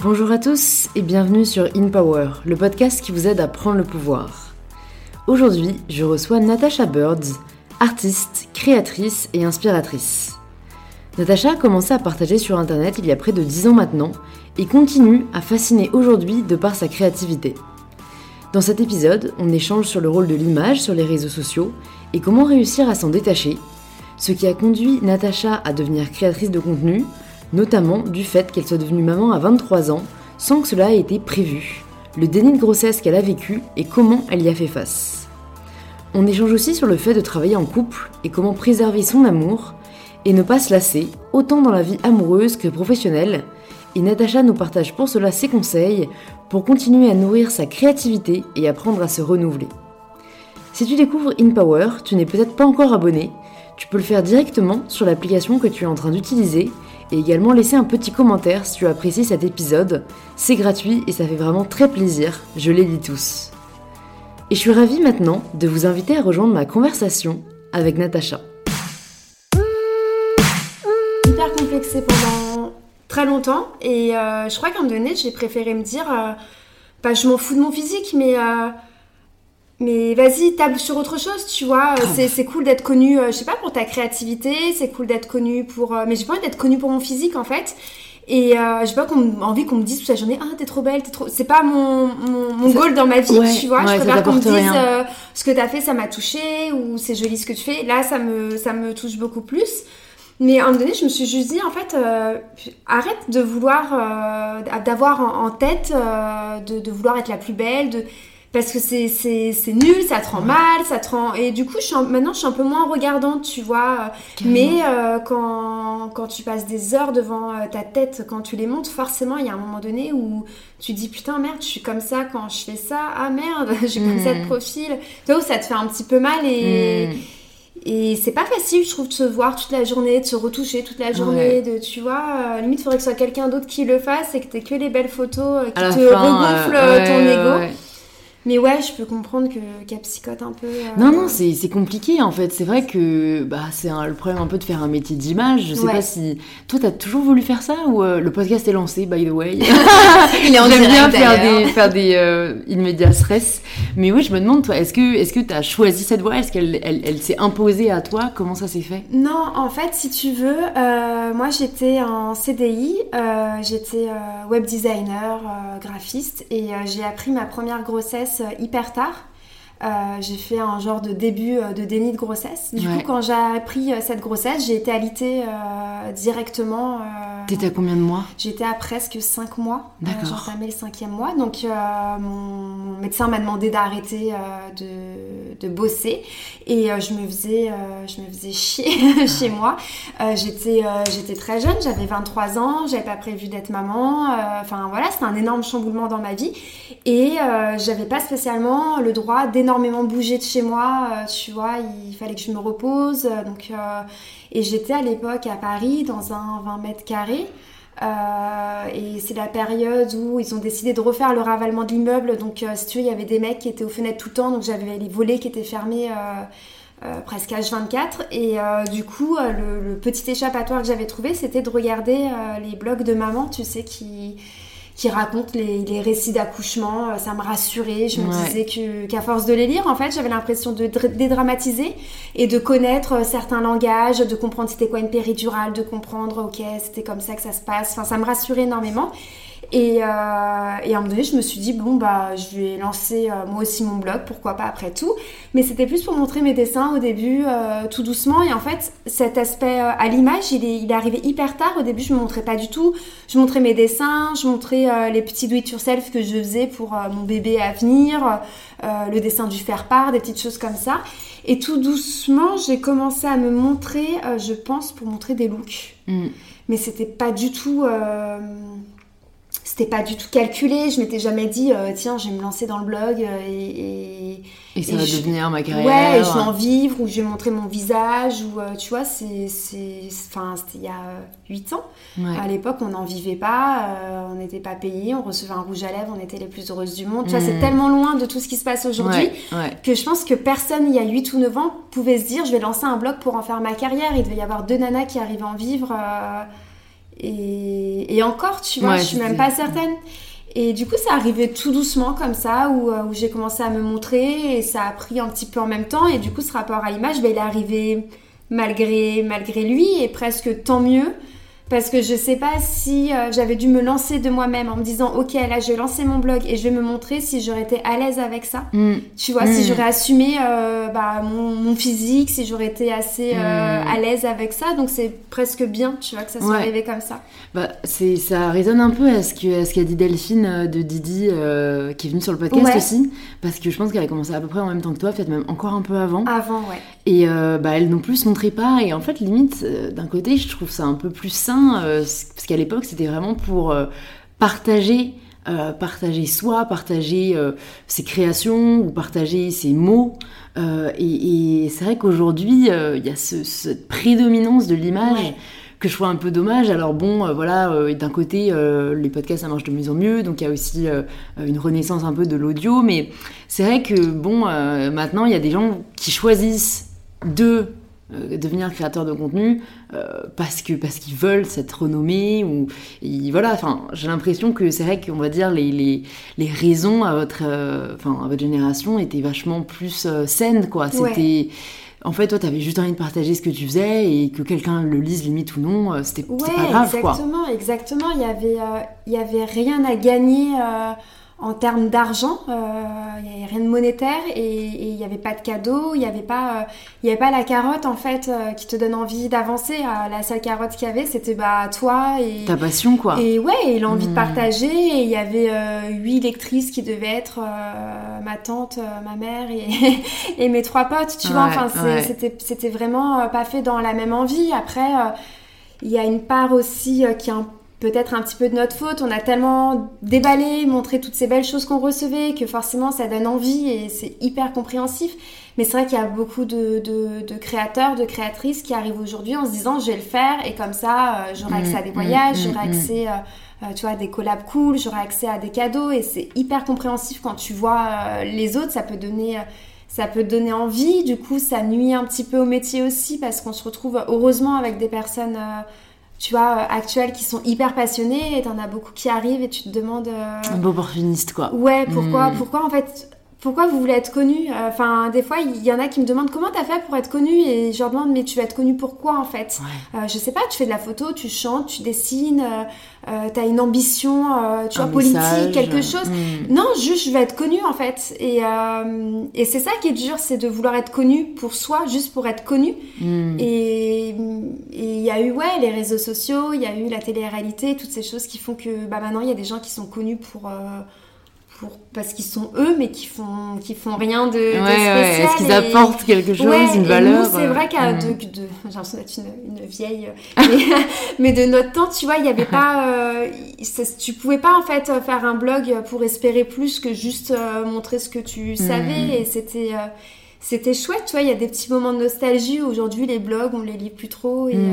Bonjour à tous et bienvenue sur In Power, le podcast qui vous aide à prendre le pouvoir. Aujourd'hui, je reçois Natasha Birds, artiste, créatrice et inspiratrice. Natasha a commencé à partager sur internet il y a près de 10 ans maintenant et continue à fasciner aujourd'hui de par sa créativité. Dans cet épisode, on échange sur le rôle de l'image sur les réseaux sociaux et comment réussir à s'en détacher, ce qui a conduit Natasha à devenir créatrice de contenu, notamment du fait qu'elle soit devenue maman à 23 ans sans que cela ait été prévu, le déni de grossesse qu'elle a vécu et comment elle y a fait face. On échange aussi sur le fait de travailler en couple et comment préserver son amour et ne pas se lasser, autant dans la vie amoureuse que professionnelle, et Natacha nous partage pour cela ses conseils pour continuer à nourrir sa créativité et apprendre à se renouveler. Si tu découvres InPower, tu n'es peut-être pas encore abonné, tu peux le faire directement sur l'application que tu es en train d'utiliser et également laisser un petit commentaire si tu apprécies cet épisode. C'est gratuit et ça fait vraiment très plaisir, je les lis tous. Et je suis ravie maintenant de vous inviter à rejoindre ma conversation avec Natacha. Hyper complexée pendant très longtemps et euh, je crois qu'à un moment donné j'ai préféré me dire euh, bah, je m'en fous de mon physique mais euh, mais vas-y, table sur autre chose, tu vois. C'est, c'est cool d'être connu, euh, je sais pas, pour ta créativité, c'est cool d'être connu pour. euh, mais j'ai pas envie d'être connu pour mon physique, en fait. Et euh, j'ai pas qu'on envie qu'on me dise toute la journée, ah, t'es trop belle, t'es trop. C'est pas mon, mon, mon goal dans ma vie, Ouais, tu vois. ouais, je préfère qu'on me dise, euh, ce que t'as fait, ça m'a touché, ou c'est joli ce que tu fais. Là, ça me, ça me touche beaucoup plus. Mais à un moment donné, je me suis juste dit, en fait, euh, arrête de vouloir, euh, d'avoir en, en tête, euh, de, de vouloir être la plus belle, de, parce que c'est, c'est, c'est nul, ça te rend mal, ça te rend... Et du coup, je suis un- maintenant, je suis un peu moins regardante, tu vois. Mais euh, quand, quand tu passes des heures devant euh, ta tête, quand tu les montes, forcément, il y a un moment donné où tu dis, putain, merde, je suis comme ça quand je fais ça. Ah merde, j'ai comme ça de profil. Tu vois, ça te fait un petit peu mal et... Hmm. Et c'est pas facile, je trouve, de se voir toute la journée, de se retoucher toute la journée, de, tu vois, euh, limite, il faudrait que ce soit quelqu'un d'autre qui le fasse et que t'aies que les belles photos euh, qui te fin, regonflent euh, ton ego. ouais. Mais ouais, je peux comprendre que psychote un peu. euh, Non, non, c'est compliqué en fait. C'est vrai que bah, c'est le problème un peu de faire un métier d'image. Je sais Ouais. pas si. Toi, t'as toujours voulu faire ça ou euh, le podcast est lancé, by the way? Il est en J'aime bien faire des, faire des euh, in medias res. Mais oui, je me demande, toi, est-ce que est-ce que t'as choisi cette voie? Est-ce qu'elle elle, elle s'est imposée à toi? Comment ça s'est fait? Non, en fait, si tu veux, euh, moi j'étais en CDI, euh, j'étais web designer, graphiste, et j'ai appris ma première grossesse hyper tard. Euh, j'ai fait un genre de début euh, de déni de grossesse. Du Ouais. coup, quand j'ai appris euh, cette grossesse, j'ai été alitée directement. T'étais à combien de mois? J'étais à presque 5 mois. D'accord. Entamé le cinquième mois. Donc, mon, médecin m'a demandé d'arrêter de, de bosser. Et je, me faisais, je me faisais chier chez moi. J'étais, j'étais très jeune, j'avais 23 ans, j'avais pas prévu d'être maman. Enfin, voilà, c'était un énorme chamboulement dans ma vie. Et j'avais pas spécialement le droit d'énormément bouger de chez moi. Euh, tu vois, il fallait que je me repose. Euh, Donc, euh, et j'étais à l'époque à Paris dans un 20 mètres carrés. Et c'est la période où ils ont décidé de refaire le ravalement de l'immeuble. Donc, si tu veux, il y avait des mecs qui étaient aux fenêtres tout le temps. Donc, j'avais les volets qui étaient fermés presque H24. Et du coup, le, petit échappatoire que j'avais trouvé, c'était de regarder les blogs de maman, tu sais, qui qui racontent les, les récits d'accouchement, Euh, ça me rassurait. Je me Ouais. disais que qu'à force de les lire, en fait, j'avais l'impression de dr- dédramatiser et de connaître euh, certains langages, de comprendre c'était quoi une péridurale, de comprendre, ok, c'était comme ça que ça se passe. Enfin, ça me rassurait énormément. Et, euh, et à un moment donné, je me suis dit, bon, bah, je vais lancer euh, moi aussi mon blog, pourquoi pas après tout. Mais c'était plus pour montrer mes dessins au début, euh, tout doucement. Et en fait, cet aspect euh, à l'image, il est, il est arrivé hyper tard. Au début, je me montrais pas du tout. Je montrais mes dessins, je montrais les petits do-it-yourself que je faisais pour mon bébé à venir, le dessin du faire-part, des petites choses comme ça. Et tout doucement, j'ai commencé à me montrer, je pense, pour montrer des looks. Hmm. Mais c'était pas du tout. C'était pas du tout calculé. Je m'étais jamais dit, euh, tiens, je vais me lancer dans le blog euh, et, et- Et ça Et va je- devenir ma carrière Ouais, et je vais en vivre, ou je vais montrer mon visage, ou euh, tu vois, c'est. Enfin, c'était il y a 8 ans. Ouais. À l'époque, on n'en vivait pas, euh, on n'était pas payé, on recevait un rouge à lèvres, on était les plus heureuses du monde. Tu vois, c'est Mm. tellement loin de tout ce qui se passe aujourd'hui Ouais, ouais. que je pense que personne, il y a 8 ou 9 ans, pouvait se dire je vais lancer un blog pour en faire ma carrière. Il devait y avoir deux nanas qui arrivaient à en vivre. Et, et encore, tu vois, Ouais, je suis même pas certaine. Et du coup, ça arrivait tout doucement comme ça, où, euh, où j'ai commencé à me montrer et ça a pris un petit peu en même temps. Et du coup, ce rapport à l'image, ben, il est arrivé malgré, malgré lui et presque tant mieux. Parce que je sais pas si euh, j'avais dû me lancer de moi-même en me disant, ok, là, je vais lancer mon blog et je vais me montrer si j'aurais été à l'aise avec ça. Mm. Tu vois, Mm. si j'aurais assumé euh, bah, mon, mon physique, si j'aurais été assez euh, Mm. à l'aise avec ça. Donc c'est presque bien, tu vois, que ça soit Ouais. arrivé comme ça. Bah, c'est, ça résonne un peu à ce, que, à ce qu'a dit Delphine de Didi, qui est venue sur le podcast Ouais. aussi, parce que je pense qu'elle a commencé à peu près en même temps que toi, peut-être même encore un peu avant. Avant, ouais. Et bah, elle non plus se montrait pas. Et en fait, limite, d'un côté, je trouve ça un peu plus sain, euh, parce qu'à l'époque, c'était vraiment pour euh, partager. euh, partager soi, partager euh, ses créations ou partager ses mots. Euh, et et c'est vrai qu'aujourd'hui, il y a ce- cette prédominance de l'image Ouais. que je trouve un peu dommage. Alors bon, voilà, d'un côté, les podcasts, ça marche de mieux en mieux, donc il y a aussi une renaissance un peu de l'audio, mais c'est vrai que bon, maintenant, il y a des gens qui choisissent de devenir créateur de contenu euh, parce que parce qu'ils veulent cette renommée ou et voilà enfin j'ai l'impression que c'est vrai qu'on va dire les, les, les raisons à votre euh, enfin à votre génération étaient vachement plus euh, saines quoi Ouais. c'était en fait toi t'avais juste envie de partager ce que tu faisais et que quelqu'un le lise limite ou non euh, c'était Ouais, pas grave quoi exactement, exactement. Il y avait, euh, il y avait rien à gagner euh, en termes d'argent. euh, il n'y avait rien de monétaire et, il n'y avait pas de cadeau. Il n'y avait pas, euh, y avait pas la carotte en fait euh, qui te donne envie d'avancer. Euh, la seule carotte qu'il y avait, c'était bah toi et ta passion quoi et ouais, et l'envie de Mm. partager. Et il y avait huit lectrices qui devaient être ma tante, ma mère et, et mes trois potes. Tu vois, Ouais, enfin, c'est- ouais. c'était vraiment pas fait dans la même envie. Après, il y a une part aussi qui est un- peut-être un petit peu de notre faute. On a tellement déballé, montré toutes ces belles choses qu'on recevait que forcément ça donne envie et c'est hyper compréhensif. Mais c'est vrai qu'il y a beaucoup de, de- de créateurs, de créatrices qui arrivent aujourd'hui en se disant je vais le faire et comme ça euh, j'aurai Mm, accès à des mm, voyages, mm, j'aurai accès euh, euh, tu vois, à des collabs cool, j'aurai accès à des cadeaux et c'est hyper compréhensif quand tu vois euh, les autres, ça peut donner... ça peut donner envie, du coup ça nuit un petit peu au métier aussi parce qu'on se retrouve heureusement avec des personnes, euh, tu vois, euh, actuelles qui sont hyper passionnées et t'en as beaucoup qui arrivent et tu te demandes... euh, opportuniste quoi Ouais, pourquoi, Mm. pourquoi en fait, pourquoi vous voulez être connu? Euh, Enfin, des fois, il y en a qui me demandent comment t'as fait pour être connu? Et je leur demande mais tu vas être connu pourquoi en fait? Ouais. Euh, Je sais pas, tu fais de la photo, tu chantes, tu dessines, euh, euh, t'as une ambition, euh, tu Un vois, politique, quelque chose. Mm. Non, juste je veux être connue en fait. Et, euh, et c'est ça qui est dur, c'est de vouloir être connu pour soi, juste pour être connu. Mm. Et et il y a eu ouais les réseaux sociaux, il y a eu la télé-réalité, toutes ces choses qui font que bah maintenant il y a des gens qui sont connus pour euh, pour parce qu'ils sont eux, mais qui font qui font rien de, spécial. ouais. est-ce qu'ils apportent quelque chose Ouais, une et valeur c'est euh, vrai qu'à mm. de, de- j'ai l'impression d'être une, une vieille, euh, mais, mais de notre temps, tu vois, il y avait pas, euh, tu pouvais pas en fait euh, faire un blog pour espérer plus que juste euh, montrer ce que tu savais, et c'était, euh, c'était chouette, tu vois. Il y a des petits moments de nostalgie. Aujourd'hui, les blogs, on les lit plus trop, et Mm,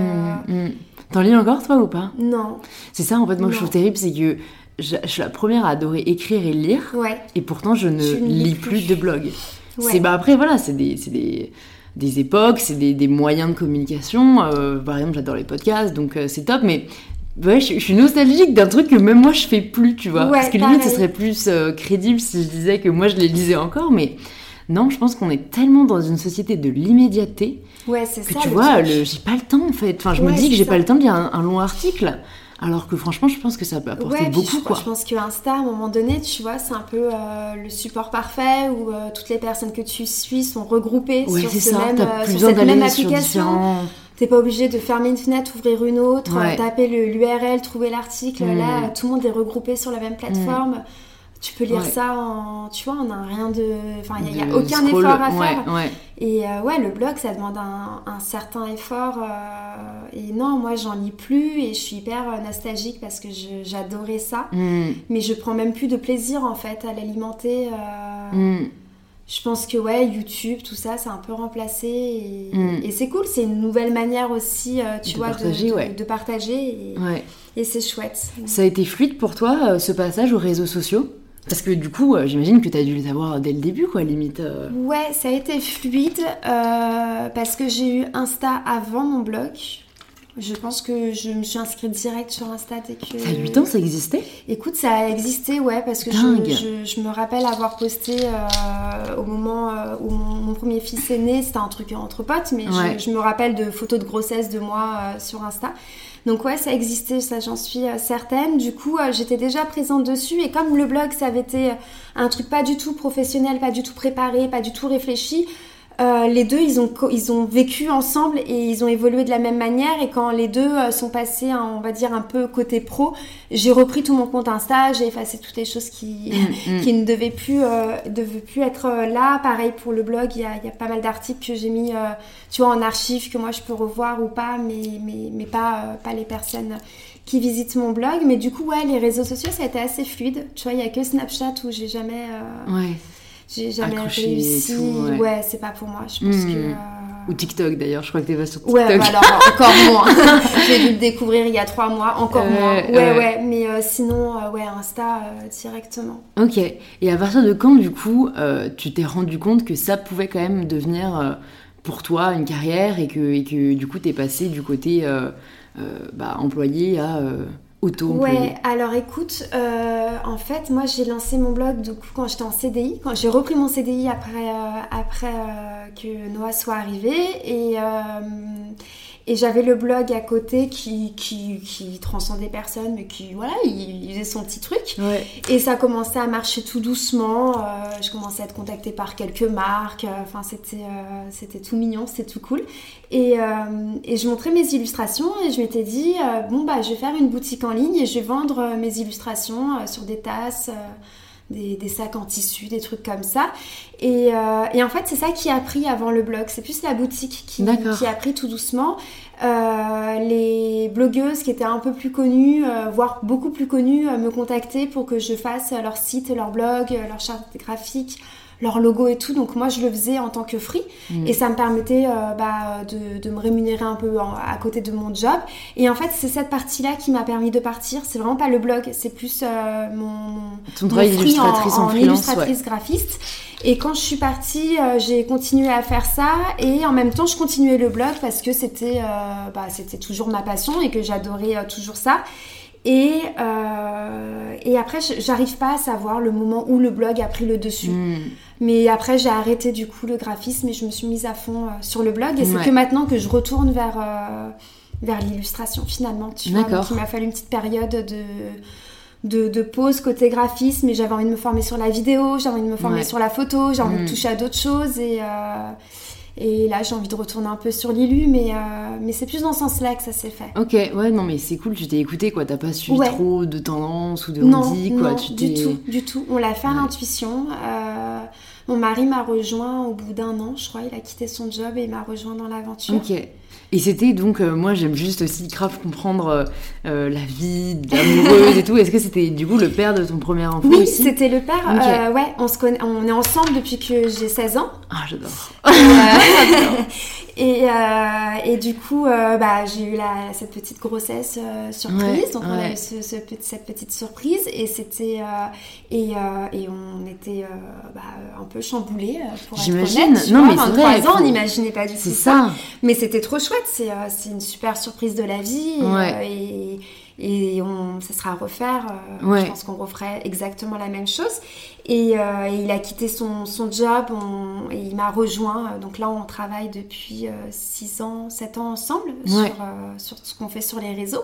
euh, mm. T'en lis encore toi ou pas? Non, C'est ça en fait moi que je Non. trouve terrible, c'est que je, je suis la première à adorer écrire et lire, ouais, et pourtant je ne lis plus. plus de blogs. Ouais. C'est bah après voilà, c'est des, c'est des des époques, c'est des, des moyens de communication. euh, par exemple, j'adore les podcasts, donc euh, c'est top, mais ouais, je, je suis nostalgique d'un truc que même moi je fais plus, tu vois. Ouais, Parce que limite, ce pareil. serait plus euh, crédible si je disais que moi je les lisais encore, mais non, je pense qu'on est tellement dans une société de l'immédiateté ouais, que ça. tu vois, j'ai pas le temps en fait. Enfin, je me dis que j'ai pas le temps de lire un, un long article, alors que franchement, je pense que ça peut apporter Ouais, puis beaucoup je, quoi. je pense que Insta, à un moment donné, tu vois, c'est un peu euh, le support parfait où euh, toutes les personnes que tu suis sont regroupées Ouais, sur, c'est ce ça, même, t'as euh, sur cette même application. différents. T'es pas obligé de fermer une fenêtre, ouvrir une autre, Ouais. taper l'URL, trouver l'article. Mm. Là, tout le monde est regroupé sur la même plateforme. Tu peux lire Ouais. ça en, tu vois, on a rien de, enfin, il y, a aucun scroll. effort à faire. ouais. Et euh, ouais, le blog, ça demande un, un certain effort. euh, et non, moi, j'en lis plus et je suis hyper euh, nostalgique parce que j'adorais ça. Mm, Mais je prends même plus de plaisir en fait à l'alimenter. euh, mm. Je pense que ouais, YouTube, tout ça, c'est un peu remplacé. Et, Mm. et c'est cool, c'est une nouvelle manière aussi, tu De vois, partager, de, ouais. de partager. Et, Ouais. et c'est chouette. Ça a été fluide pour toi, ce passage aux réseaux sociaux? Parce que du coup, euh, j'imagine que tu as dû les avoir dès le début, quoi, limite. euh. Ouais, ça a été fluide euh, parce que j'ai eu Insta avant mon blog. Je pense que je me suis inscrite direct sur Insta dès que. Ça a 8 ans, ça existait? Écoute, ça a existé, ouais, parce que je, je, je, me rappelle avoir posté euh, au moment où mon, premier fils est né, c'était un truc entre potes, mais je, je, me rappelle de photos de grossesse de moi euh, sur Insta. Donc ouais, ça existait, ça j'en suis certaine. Du coup, j'étais déjà présente dessus et comme le blog, ça avait été un truc pas du tout professionnel, pas du tout préparé, pas du tout réfléchi, euh, les deux, ils ont, ils ont vécu ensemble et ils ont évolué de la même manière. Et quand les deux euh, sont passés, on va dire, un peu côté pro, j'ai repris tout mon compte Insta, j'ai effacé toutes les choses qui, mm, mm. qui ne devaient plus, euh, devaient plus être là. Pareil pour le blog, il y a, y a pas mal d'articles que j'ai mis, tu vois, en archive que moi je peux revoir ou pas, mais, mais, mais pas, pas les personnes qui visitent mon blog. Mais du coup, ouais, les réseaux sociaux, ça a été assez fluide. Tu vois, il y a que Snapchat où j'ai jamais... Ouais j'ai jamais réussi. ouais, c'est pas pour moi. Je pense hmm. que. Euh, Ou TikTok d'ailleurs, je crois que t'es pas sur TikTok. Ouais, bah alors encore moins. J'ai dû le découvrir il y a trois mois, encore euh, moins. Ouais, ouais, mais euh, sinon, ouais, Insta directement. Ok. Et à partir de quand, du coup, tu t'es rendu compte que ça pouvait quand même devenir pour toi une carrière et que, et que du coup, t'es passé du côté bah, employé à Ouais, alors écoute, euh, en fait, moi j'ai lancé mon blog du coup quand j'étais en CDI, quand j'ai repris mon CDI après, euh, euh, que Noah soit arrivé. Et et j'avais le blog à côté qui, qui, qui, transcendait personne, mais qui, voilà, il, faisait son petit truc. Et ça commençait à marcher tout doucement. Euh, je commençais à être contactée par quelques marques. Euh, enfin, c'était, euh, c'était tout mignon, c'était tout cool. Et, et, je montrais mes illustrations et je m'étais dit, bon, bah, je vais faire une boutique en ligne et je vais vendre mes illustrations sur des tasses des, sacs en tissu, des trucs comme ça. Et, euh, et en fait, c'est ça qui a pris avant le blog. C'est plus la boutique qui, qui, a pris tout doucement. Euh, les blogueuses qui étaient un peu plus connues, euh, voire beaucoup plus connues, me contactaient pour que je fasse leur site, leur blog, leur charte graphique leur logo et tout. Donc moi, je le faisais en tant que free mm. et ça me permettait euh, bah, de, de, me rémunérer un peu à côté de mon job. Et en fait, c'est cette partie-là qui m'a permis de partir. C'est vraiment pas le blog, c'est plus euh, mon, Ton travail d'illustratrice en, illustratrice graphiste. Et quand je suis partie, euh, j'ai continué à faire ça et en même temps, je continuais le blog parce que c'était bah, c'était toujours ma passion et que j'adorais toujours ça. Et, euh, et après, j'arrive pas à savoir le moment où le blog a pris le dessus. Hmm. Mais après, j'ai arrêté du coup le graphisme et je me suis mise à fond euh, sur le blog. Et c'est que maintenant que je retourne vers, euh, vers l'illustration finalement. Tu vois, donc il m'a fallu une petite période de, de, de pause côté graphisme. Et j'avais envie de me former sur la vidéo, j'avais envie de me former sur la photo, j'ai envie de hmm. toucher à d'autres choses. Et, euh, et là, j'ai envie de retourner un peu sur l'ILU, mais, euh, mais c'est plus dans ce sens-là que ça s'est fait. Ok, ouais, non, mais c'est cool, tu t'es écouté, quoi. T'as pas suivi trop de tendances ou de non, quoi. Non, du tout, du tout. On l'a fait à l'intuition. Euh, mon mari m'a rejoint au bout d'un an, je crois. Il a quitté son job et il m'a rejoint dans l'aventure. Ok. Et c'était donc, euh, moi j'aime juste aussi grave comprendre euh, euh, la vie d'amoureuse et tout. Est-ce que c'était du coup le père de ton premier enfant Oui, c'était le père. ouais, on, se connaît, on est ensemble depuis que j'ai 16 ans. Ah, j'adore. Et, euh, et, du coup, euh, bah, j'ai eu la, cette petite grossesse euh, surprise. donc, on a eu ce, cette petite surprise. Et c'était. Et, et, on était bah, un peu chamboulés, pour être honnête. Non, mais 23 ans, on n'imaginait pas du tout ça. Mais c'était trop chouette. C'est une super surprise de la vie. et et on, ça sera à refaire. Euh, je pense qu'on referait exactement la même chose. Et, euh, il a quitté son, son job et il m'a rejoint. Donc là, on travaille depuis 6 euh, ans, 7 ans ensemble sur, sur ce qu'on fait sur les réseaux.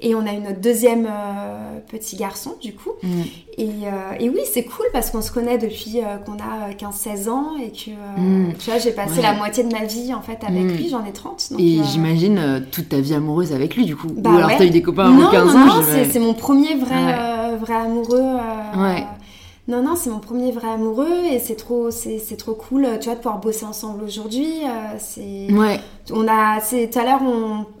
Et on a eu notre deuxième euh, petit garçon, du coup. Mm. Et, euh, et, oui, c'est cool parce qu'on se connaît depuis euh, qu'on a 15-16 ans et que, mm. tu vois, j'ai passé la moitié de ma vie, en fait, avec mm. lui. J'en ai 30. et j'imagine toute ta vie amoureuse avec lui, du coup. Bah Ou alors t'as eu des copains avant 15 ans Non, non, c'est mon premier vrai, vrai amoureux. ouais. Non, non, c'est mon premier vrai amoureux et c'est trop, c'est, trop cool, tu vois, de pouvoir bosser ensemble aujourd'hui. c'est... Ouais. On a, tout à l'heure,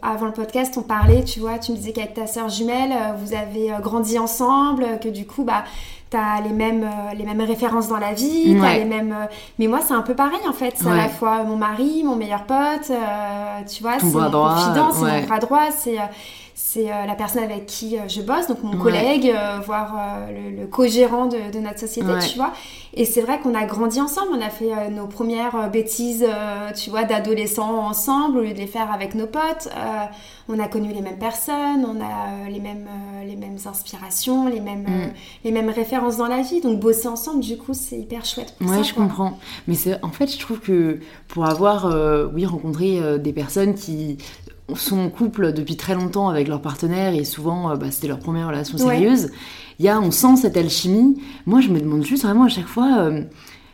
avant le podcast, on parlait, tu vois, tu me disais qu'avec ta sœur jumelle, euh, vous avez euh, grandi ensemble, que du coup, bah, t'as les mêmes euh, les mêmes références dans la vie t'as les mêmes euh, mais moi c'est un peu pareil en fait. C'est à la fois mon mari mon meilleur pote euh, tu vois c'est mon confident c'est mon bras droit c'est euh, c'est euh, la personne avec qui euh, je bosse, donc mon Ouais. collègue, euh, voire le, le co-gérant de, de notre société, Ouais. tu vois. Et c'est vrai qu'on a grandi ensemble, on a fait nos premières bêtises, tu vois, d'adolescents ensemble, au lieu de les faire avec nos potes. On a connu les mêmes personnes, on a les, mêmes, les mêmes inspirations, les mêmes, Mm. les mêmes références dans la vie. Donc bosser ensemble, du coup, c'est hyper chouette pour Ouais, ça. je quoi. comprends. Mais c'est, en fait, je trouve que pour avoir, oui, rencontré des personnes qui sont en couple depuis très longtemps avec leur partenaire et souvent, euh, bah, c'était leur première relation sérieuse, il y a, on sent cette alchimie. Moi, je me demande juste vraiment à chaque fois, euh,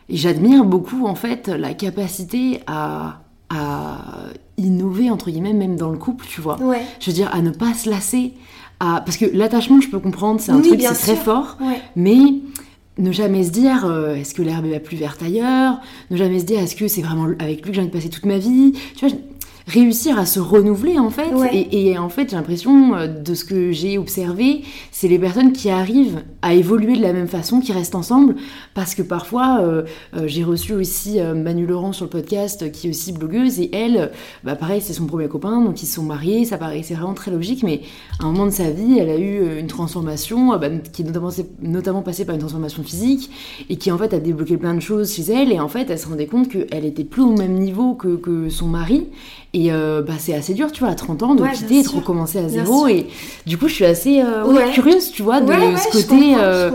et j'admire beaucoup, en fait, la capacité à, à innover, entre guillemets, même dans le couple, tu vois. Ouais, Je veux dire, à ne pas se lasser. À... Parce que l'attachement, je peux comprendre, c'est un Oui, truc, c'est très fort. ouais. Mais ne jamais se dire euh, est-ce que l'herbe est la plus verte ailleurs? Ne jamais se dire est-ce que c'est vraiment avec lui que j'ai envie de passer toute ma vie? Tu vois, réussir à se renouveler en fait. Ouais. Et, et en fait, j'ai l'impression euh, de ce que j'ai observé, c'est les personnes qui arrivent à évoluer de la même façon, qui restent ensemble. Parce que parfois, euh, euh, j'ai reçu aussi Manu Laurent sur le podcast, qui est aussi blogueuse, et elle, bah pareil, c'est son premier copain, donc ils se sont mariés, ça paraissait vraiment très logique, mais à un moment de sa vie, elle a eu une transformation, bah, qui est notamment, notamment passée par une transformation physique, et qui en fait a débloqué plein de choses chez elle, et en fait, elle se rendait compte qu'elle était plus au même niveau que, que son mari, et euh, bah, c'est assez dur, tu vois, à 30 ans, de Ouais, quitter et de recommencer à zéro, et du coup, je suis assez euh, ouais, curieuse, tu vois, de Ouais, ce côté... euh.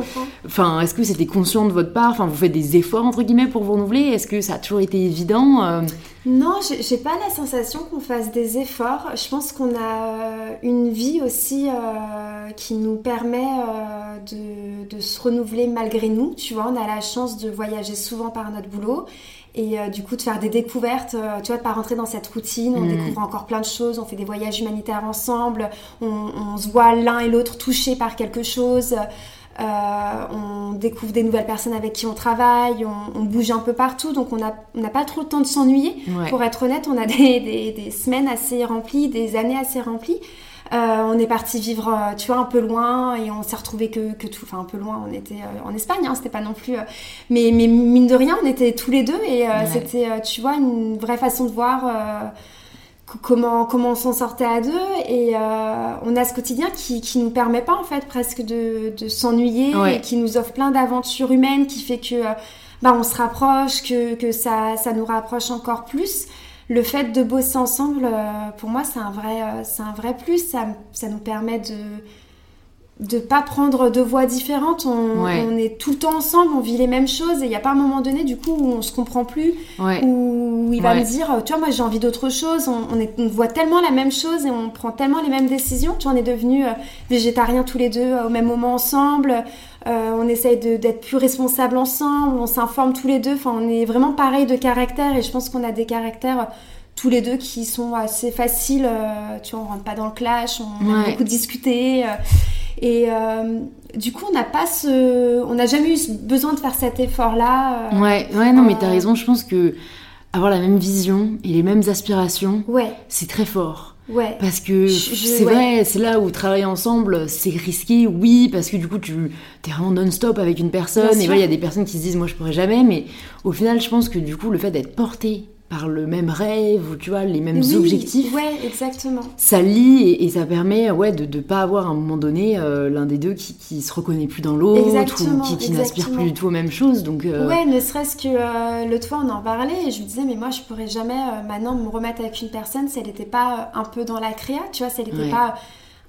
Enfin, est-ce que c'était conscient de votre part? Enfin, vous faites des efforts entre guillemets pour vous renouveler? Est-ce que ça a toujours été évident Non, j'ai pas la sensation qu'on fasse des efforts. Je pense qu'on a une vie aussi qui nous permet de, de se renouveler malgré nous. Tu vois, on a la chance de voyager souvent par notre boulot et euh, du coup de faire des découvertes, euh, tu vois, de pas rentrer dans cette routine. On Mm. découvre encore plein de choses, on fait des voyages humanitaires ensemble, on, on se voit l'un et l'autre touchés par quelque chose. Euh, on découvre des nouvelles personnes avec qui on travaille, on, on bouge un peu partout, donc on n'a on pas trop le temps de s'ennuyer. ouais. Pour être honnête, on a des, des- des semaines assez remplies, des années assez remplies. Euh, on est parti vivre, euh, tu vois, un peu loin et on s'est retrouvé que, que tout, enfin un peu loin. On était euh, en Espagne, hein, c'était pas non plus. mais, mais mine de rien, on était tous les deux et Ouais. c'était, tu vois, une vraie façon de voir co- comment comment on s'en sortait à deux. Et euh, on a ce quotidien qui qui nous permet pas en fait presque de, de s'ennuyer Ouais. et qui nous offre plein d'aventures humaines, qui fait que bah, on se rapproche, que, que ça, ça nous rapproche encore plus. Le fait de bosser ensemble, euh, pour moi, c'est un vrai, euh, c'est un vrai plus. Ça, ça nous permet de de pas prendre deux voies différentes. On, Ouais. on est tout le temps ensemble, on vit les mêmes choses et il n'y a pas un moment donné du coup où on se comprend plus, ouais. où il va Ouais. me dire, tu vois, moi j'ai envie d'autre chose. On, on, est, on voit tellement la même chose et on prend tellement les mêmes décisions. Tu vois, on est devenus euh, végétariens tous les deux euh, au même moment ensemble. Euh, on essaye d'être plus responsables ensemble. On s'informe tous les deux. Enfin, on est vraiment pareil de caractère et je pense qu'on a des caractères euh, tous les deux qui sont assez faciles. euh, tu vois, on rentre pas dans le clash. On aime Ouais. beaucoup discuter. euh, et du coup, on n'a pas ce, on n'a jamais eu besoin de faire cet effort-là. Ouais, ouais, non, mais t'as raison. Je pense que avoir la même vision et les mêmes aspirations, Ouais, c'est très fort. Ouais. Parce que c'est ouais. vrai, c'est là où travailler ensemble, c'est risqué, oui, parce que du coup, tu es vraiment non-stop avec une personne. Bien Et il y a des personnes qui se disent, moi, je pourrais jamais. Mais au final, je pense que du coup, le fait d'être porté par le même rêve ou tu vois, les mêmes Oui, objectifs, Ouais, exactement. ça lie et, et ça permet ouais, de ne pas avoir à un moment donné euh, l'un des deux qui, qui se reconnaît plus dans l'autre ou qui, qui n'aspire plus du tout aux mêmes choses. Donc, euh, Ouais, ne serait-ce que euh, l'autre fois, on en parlait et je me disais, mais moi, je pourrais jamais euh, maintenant me remettre avec une personne si elle n'était pas un peu dans la créa, tu vois, si elle n'était Ouais. pas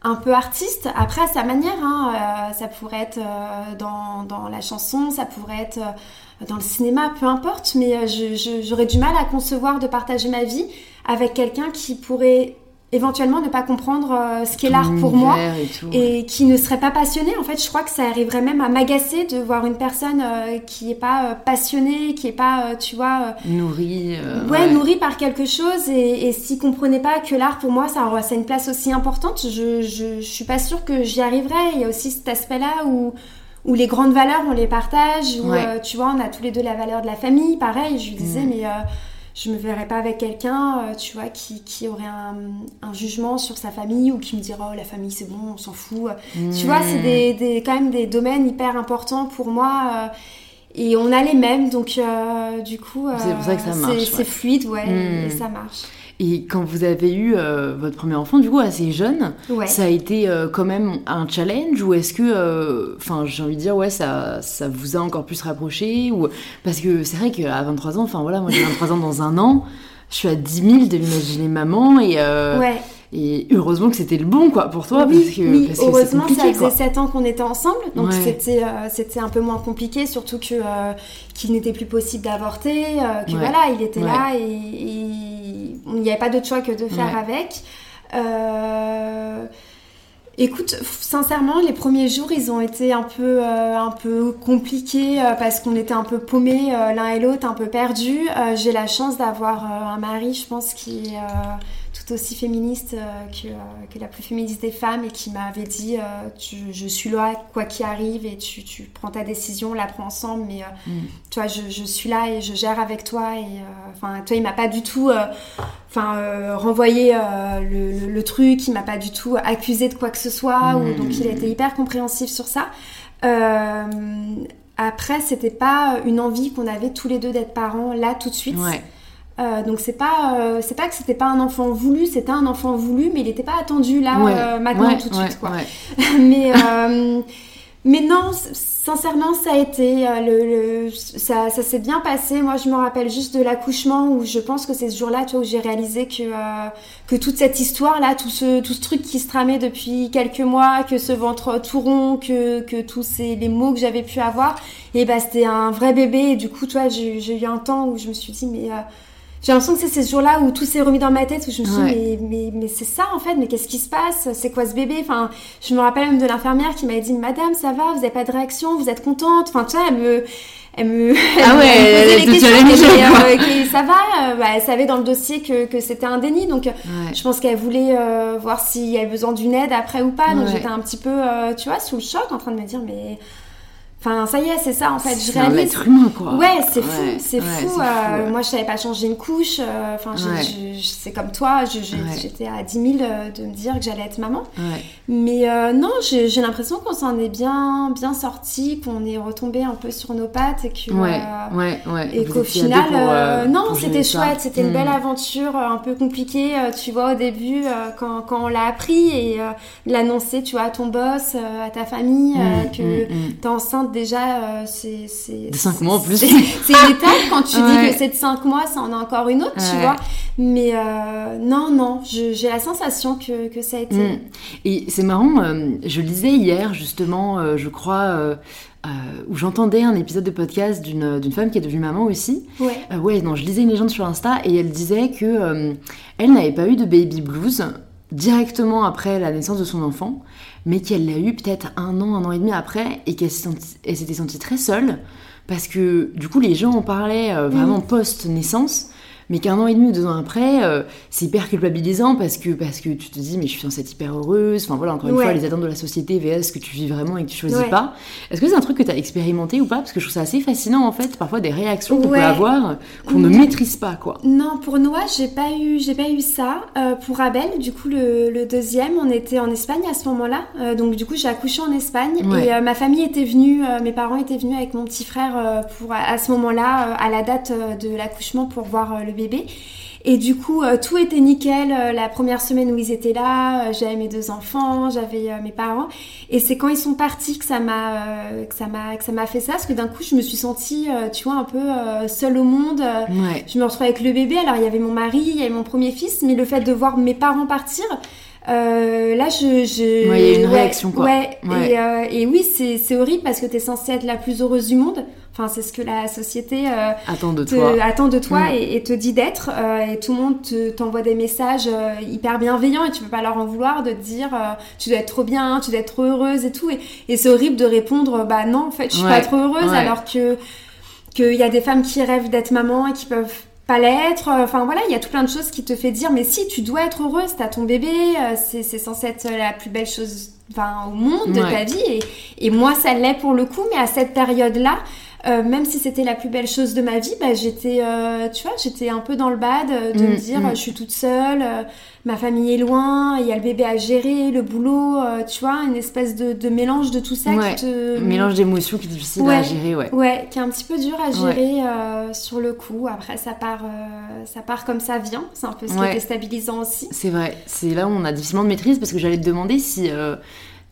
un peu artiste. Après, à sa manière, hein, euh, ça pourrait être euh, dans, dans la chanson, ça pourrait être euh, dans le cinéma, peu importe, mais euh, j'aurais du mal à concevoir de partager ma vie avec quelqu'un qui pourrait éventuellement ne pas comprendre euh, ce qu'est l'art pour moi Et, tout. et qui ne serait pas passionné. En fait, je crois que ça arriverait même à m'agacer de voir une personne euh, qui n'est pas euh, passionnée, qui n'est pas, tu vois, Nourri. euh, ouais, nourrie par quelque chose et, et s'il comprenait pas que l'art pour moi ça a ça a une place aussi importante, je, je, je suis pas sûre que j'y arriverais. Il y a aussi cet aspect-là où où les grandes valeurs on les partage, où Ouais. tu vois on a tous les deux la valeur de la famille, pareil. Je lui disais Mm. mais je me verrais pas avec quelqu'un, euh, tu vois, qui, qui aurait un, un, jugement sur sa famille ou qui me dirait oh la famille c'est bon, on s'en fout. Tu vois, c'est des, des, quand même des domaines hyper importants pour moi. Euh, et on a les mêmes, donc euh, du coup, c'est pour ça que ça marche. C'est fluide, ouais, et ça marche. Et quand vous avez eu euh, votre premier enfant, du coup, assez jeune, ça a été euh, quand même un challenge ou est-ce que, euh, enfin, j'ai envie de dire, ouais, ça, ça vous a encore plus rapproché ou parce que c'est vrai qu'à 23 ans, enfin voilà, moi j'ai 23 ans dans un an, je suis à 10 000 de l'imaginer maman et ouais. Et heureusement que c'était le bon, quoi, pour toi. Oui, parce que, oui. heureusement, ça faisait 7 ans qu'on était ensemble. Donc, c'était, euh, c'était un peu moins compliqué, surtout que, euh, qu'il n'était plus possible d'avorter, euh, que voilà, il était là et, il n'y avait pas d'autre choix que de faire avec. Écoute, sincèrement, les premiers jours, ils ont été un peu, un peu compliqués parce qu'on était un peu paumés l'un et l'autre, un peu perdus. J'ai la chance d'avoir un mari, je pense, qui aussi féministe euh, que, euh, que, la plus féministe des femmes et qui m'avait dit euh, je suis là quoi qu'il arrive et tu, tu, prends ta décision, on la prend ensemble, mais mm. tu vois, je, je, suis là et je gère avec toi. Et enfin, toi, il m'a pas du tout enfin renvoyé le, le, truc, il m'a pas du tout accusé de quoi que ce soit, ou, donc il a été hyper compréhensif sur ça. après, c'était pas une envie qu'on avait tous les deux d'être parents là tout de suite. Ouais. Euh, donc c'est pas euh, c'est pas que c'était pas un enfant voulu, c'était un enfant voulu, mais il n'était pas attendu là euh, maintenant tout de suite quoi. mais mais non, sincèrement ça a été le, ça, ça s'est bien passé. Moi je me rappelle juste de l'accouchement où je pense que c'est ce jour-là tu vois où j'ai réalisé que que toute cette histoire là, tout ce tout ce truc qui se tramait depuis quelques mois, que ce ventre tout rond, que que tous ces les mots que j'avais pu avoir, et bah c'était un vrai bébé. Et du coup toi j'ai eu un temps où je me suis dit mais j'ai l'impression que c'est ces jours-là où tout s'est remis dans ma tête, où je me suis dit, mais, mais, mais c'est ça en fait, mais qu'est-ce qui se passe? C'est quoi ce bébé? Enfin, je me rappelle même de l'infirmière qui m'avait dit, Madame, ça va, vous n'avez pas de réaction, vous êtes contente? Enfin, tu vois, elle me. Elle me, ah ouais, elle, me posait les questions, euh, ça va, euh, bah, elle savait dans le dossier que, que c'était un déni, donc je pense qu'elle voulait euh, voir s'il y avait besoin d'une aide après ou pas, donc j'étais un petit peu, tu vois, sous le choc, en train de me dire, mais Enfin, ça y est, c'est ça en fait. Je réalise. Un être humain, quoi. Ouais, c'est fou, c'est fou. Euh, moi, je savais pas changer une couche. Euh, enfin, c'est comme toi. J'étais à 10 000 euh, de me dire que j'allais être maman. Mais non, j'ai l'impression qu'on s'en est bien, bien sorti, qu'on est retombé un peu sur nos pattes et que. Ouais, ouais, ouais. Et qu'au final, non, c'était chouette. C'était une belle hmm. aventure, un peu compliquée. tu vois, au début, quand, quand on l'a appris et l'annoncer, tu vois, à ton boss, à ta famille, hmm, que hmm, t'es enceinte déjà, euh, c'est. De 5 mois en plus. C'est une étape quand tu dis que c'est de 5 mois, ça en a encore une autre, tu vois. Mais euh, non, non, j'ai la sensation que, que, ça a été. Mm. Et c'est marrant, euh, je lisais hier justement, je crois. où j'entendais un épisode de podcast d'une femme qui est devenue maman aussi. Ouais. ouais, non, je lisais une légende sur Insta et elle disait que elle n'avait pas eu de baby blues directement après la naissance de son enfant, mais qu'elle l'a eu peut-être un an, un an et demi après, et qu'elle s'était sentie très seule, parce que du coup les gens en parlaient euh, vraiment mm. post-naissance, mais qu'un an et demi ou deux ans après, euh, c'est hyper culpabilisant parce que, parce que tu te dis, mais je suis censée être hyper heureuse. Enfin voilà, encore une fois, les attentes de la société vs ce que tu vis vraiment et que tu choisis pas. Est-ce que c'est un truc que tu as expérimenté ou pas? Parce que je trouve ça assez fascinant en fait, parfois des réactions qu'on peut avoir qu'on ne maîtrise pas quoi. Non, pour Noah, j'ai pas eu, j'ai pas eu ça. Euh, pour Abel, du coup, le, deuxième, on était en Espagne à ce moment-là. Euh, donc du coup, j'ai accouché en Espagne et ma famille était venue, mes parents étaient venus avec mon petit frère pour à, ce moment-là, à la date de l'accouchement pour voir le bébé bébé. Et du coup, euh, tout était nickel. Euh, la première semaine où ils étaient là, euh, j'avais mes deux enfants, j'avais mes parents. Et c'est quand ils sont partis que ça m'a, que ça m'a, que ça m'a fait ça, parce que d'un coup, je me suis sentie, tu vois, un peu seule au monde. Je me retrouvais avec le bébé. Alors, il y avait mon mari, il y avait mon premier fils, mais le fait de voir mes parents partir, là, je. je... Ouais, il y a une réaction, quoi. Ouais, Et, et, oui, c'est horrible parce que tu es censée être la plus heureuse du monde. Enfin, c'est ce que la société euh, attend de toi, attend de toi mm. et, te dit d'être. Euh, et tout le monde t'envoie des messages euh, hyper bienveillants et tu peux pas leur en vouloir de te dire tu dois être trop bien, tu dois être trop heureuse et tout. Et, c'est horrible de répondre bah non, en fait, je suis pas trop heureuse alors que qu'il y a des femmes qui rêvent d'être maman et qui peuvent pas l'être. Enfin voilà, il y a tout plein de choses qui te fait dire mais si tu dois être heureuse, t'as ton bébé, c'est censé être la plus belle chose enfin, au monde de ta vie et, et moi ça l'est pour le coup, mais à cette période là même si c'était la plus belle chose de ma vie, bah, j'étais, tu vois, j'étais un peu dans le bad de me Mm, dire, mm. je suis toute seule, ma famille est loin, il y a le bébé à gérer, le boulot, tu vois, une espèce de, de mélange de tout ça Ouais. qui te... Mélange d'émotions qui est difficile à Ouais. gérer, ouais. Ouais, qui est un petit peu dur à gérer euh, sur le coup. Après, ça part, euh, ça part comme ça vient. C'est un peu ce qui Ouais. est déstabilisant aussi. C'est vrai, c'est là où on a difficilement de maîtrise parce que j'allais te demander si euh,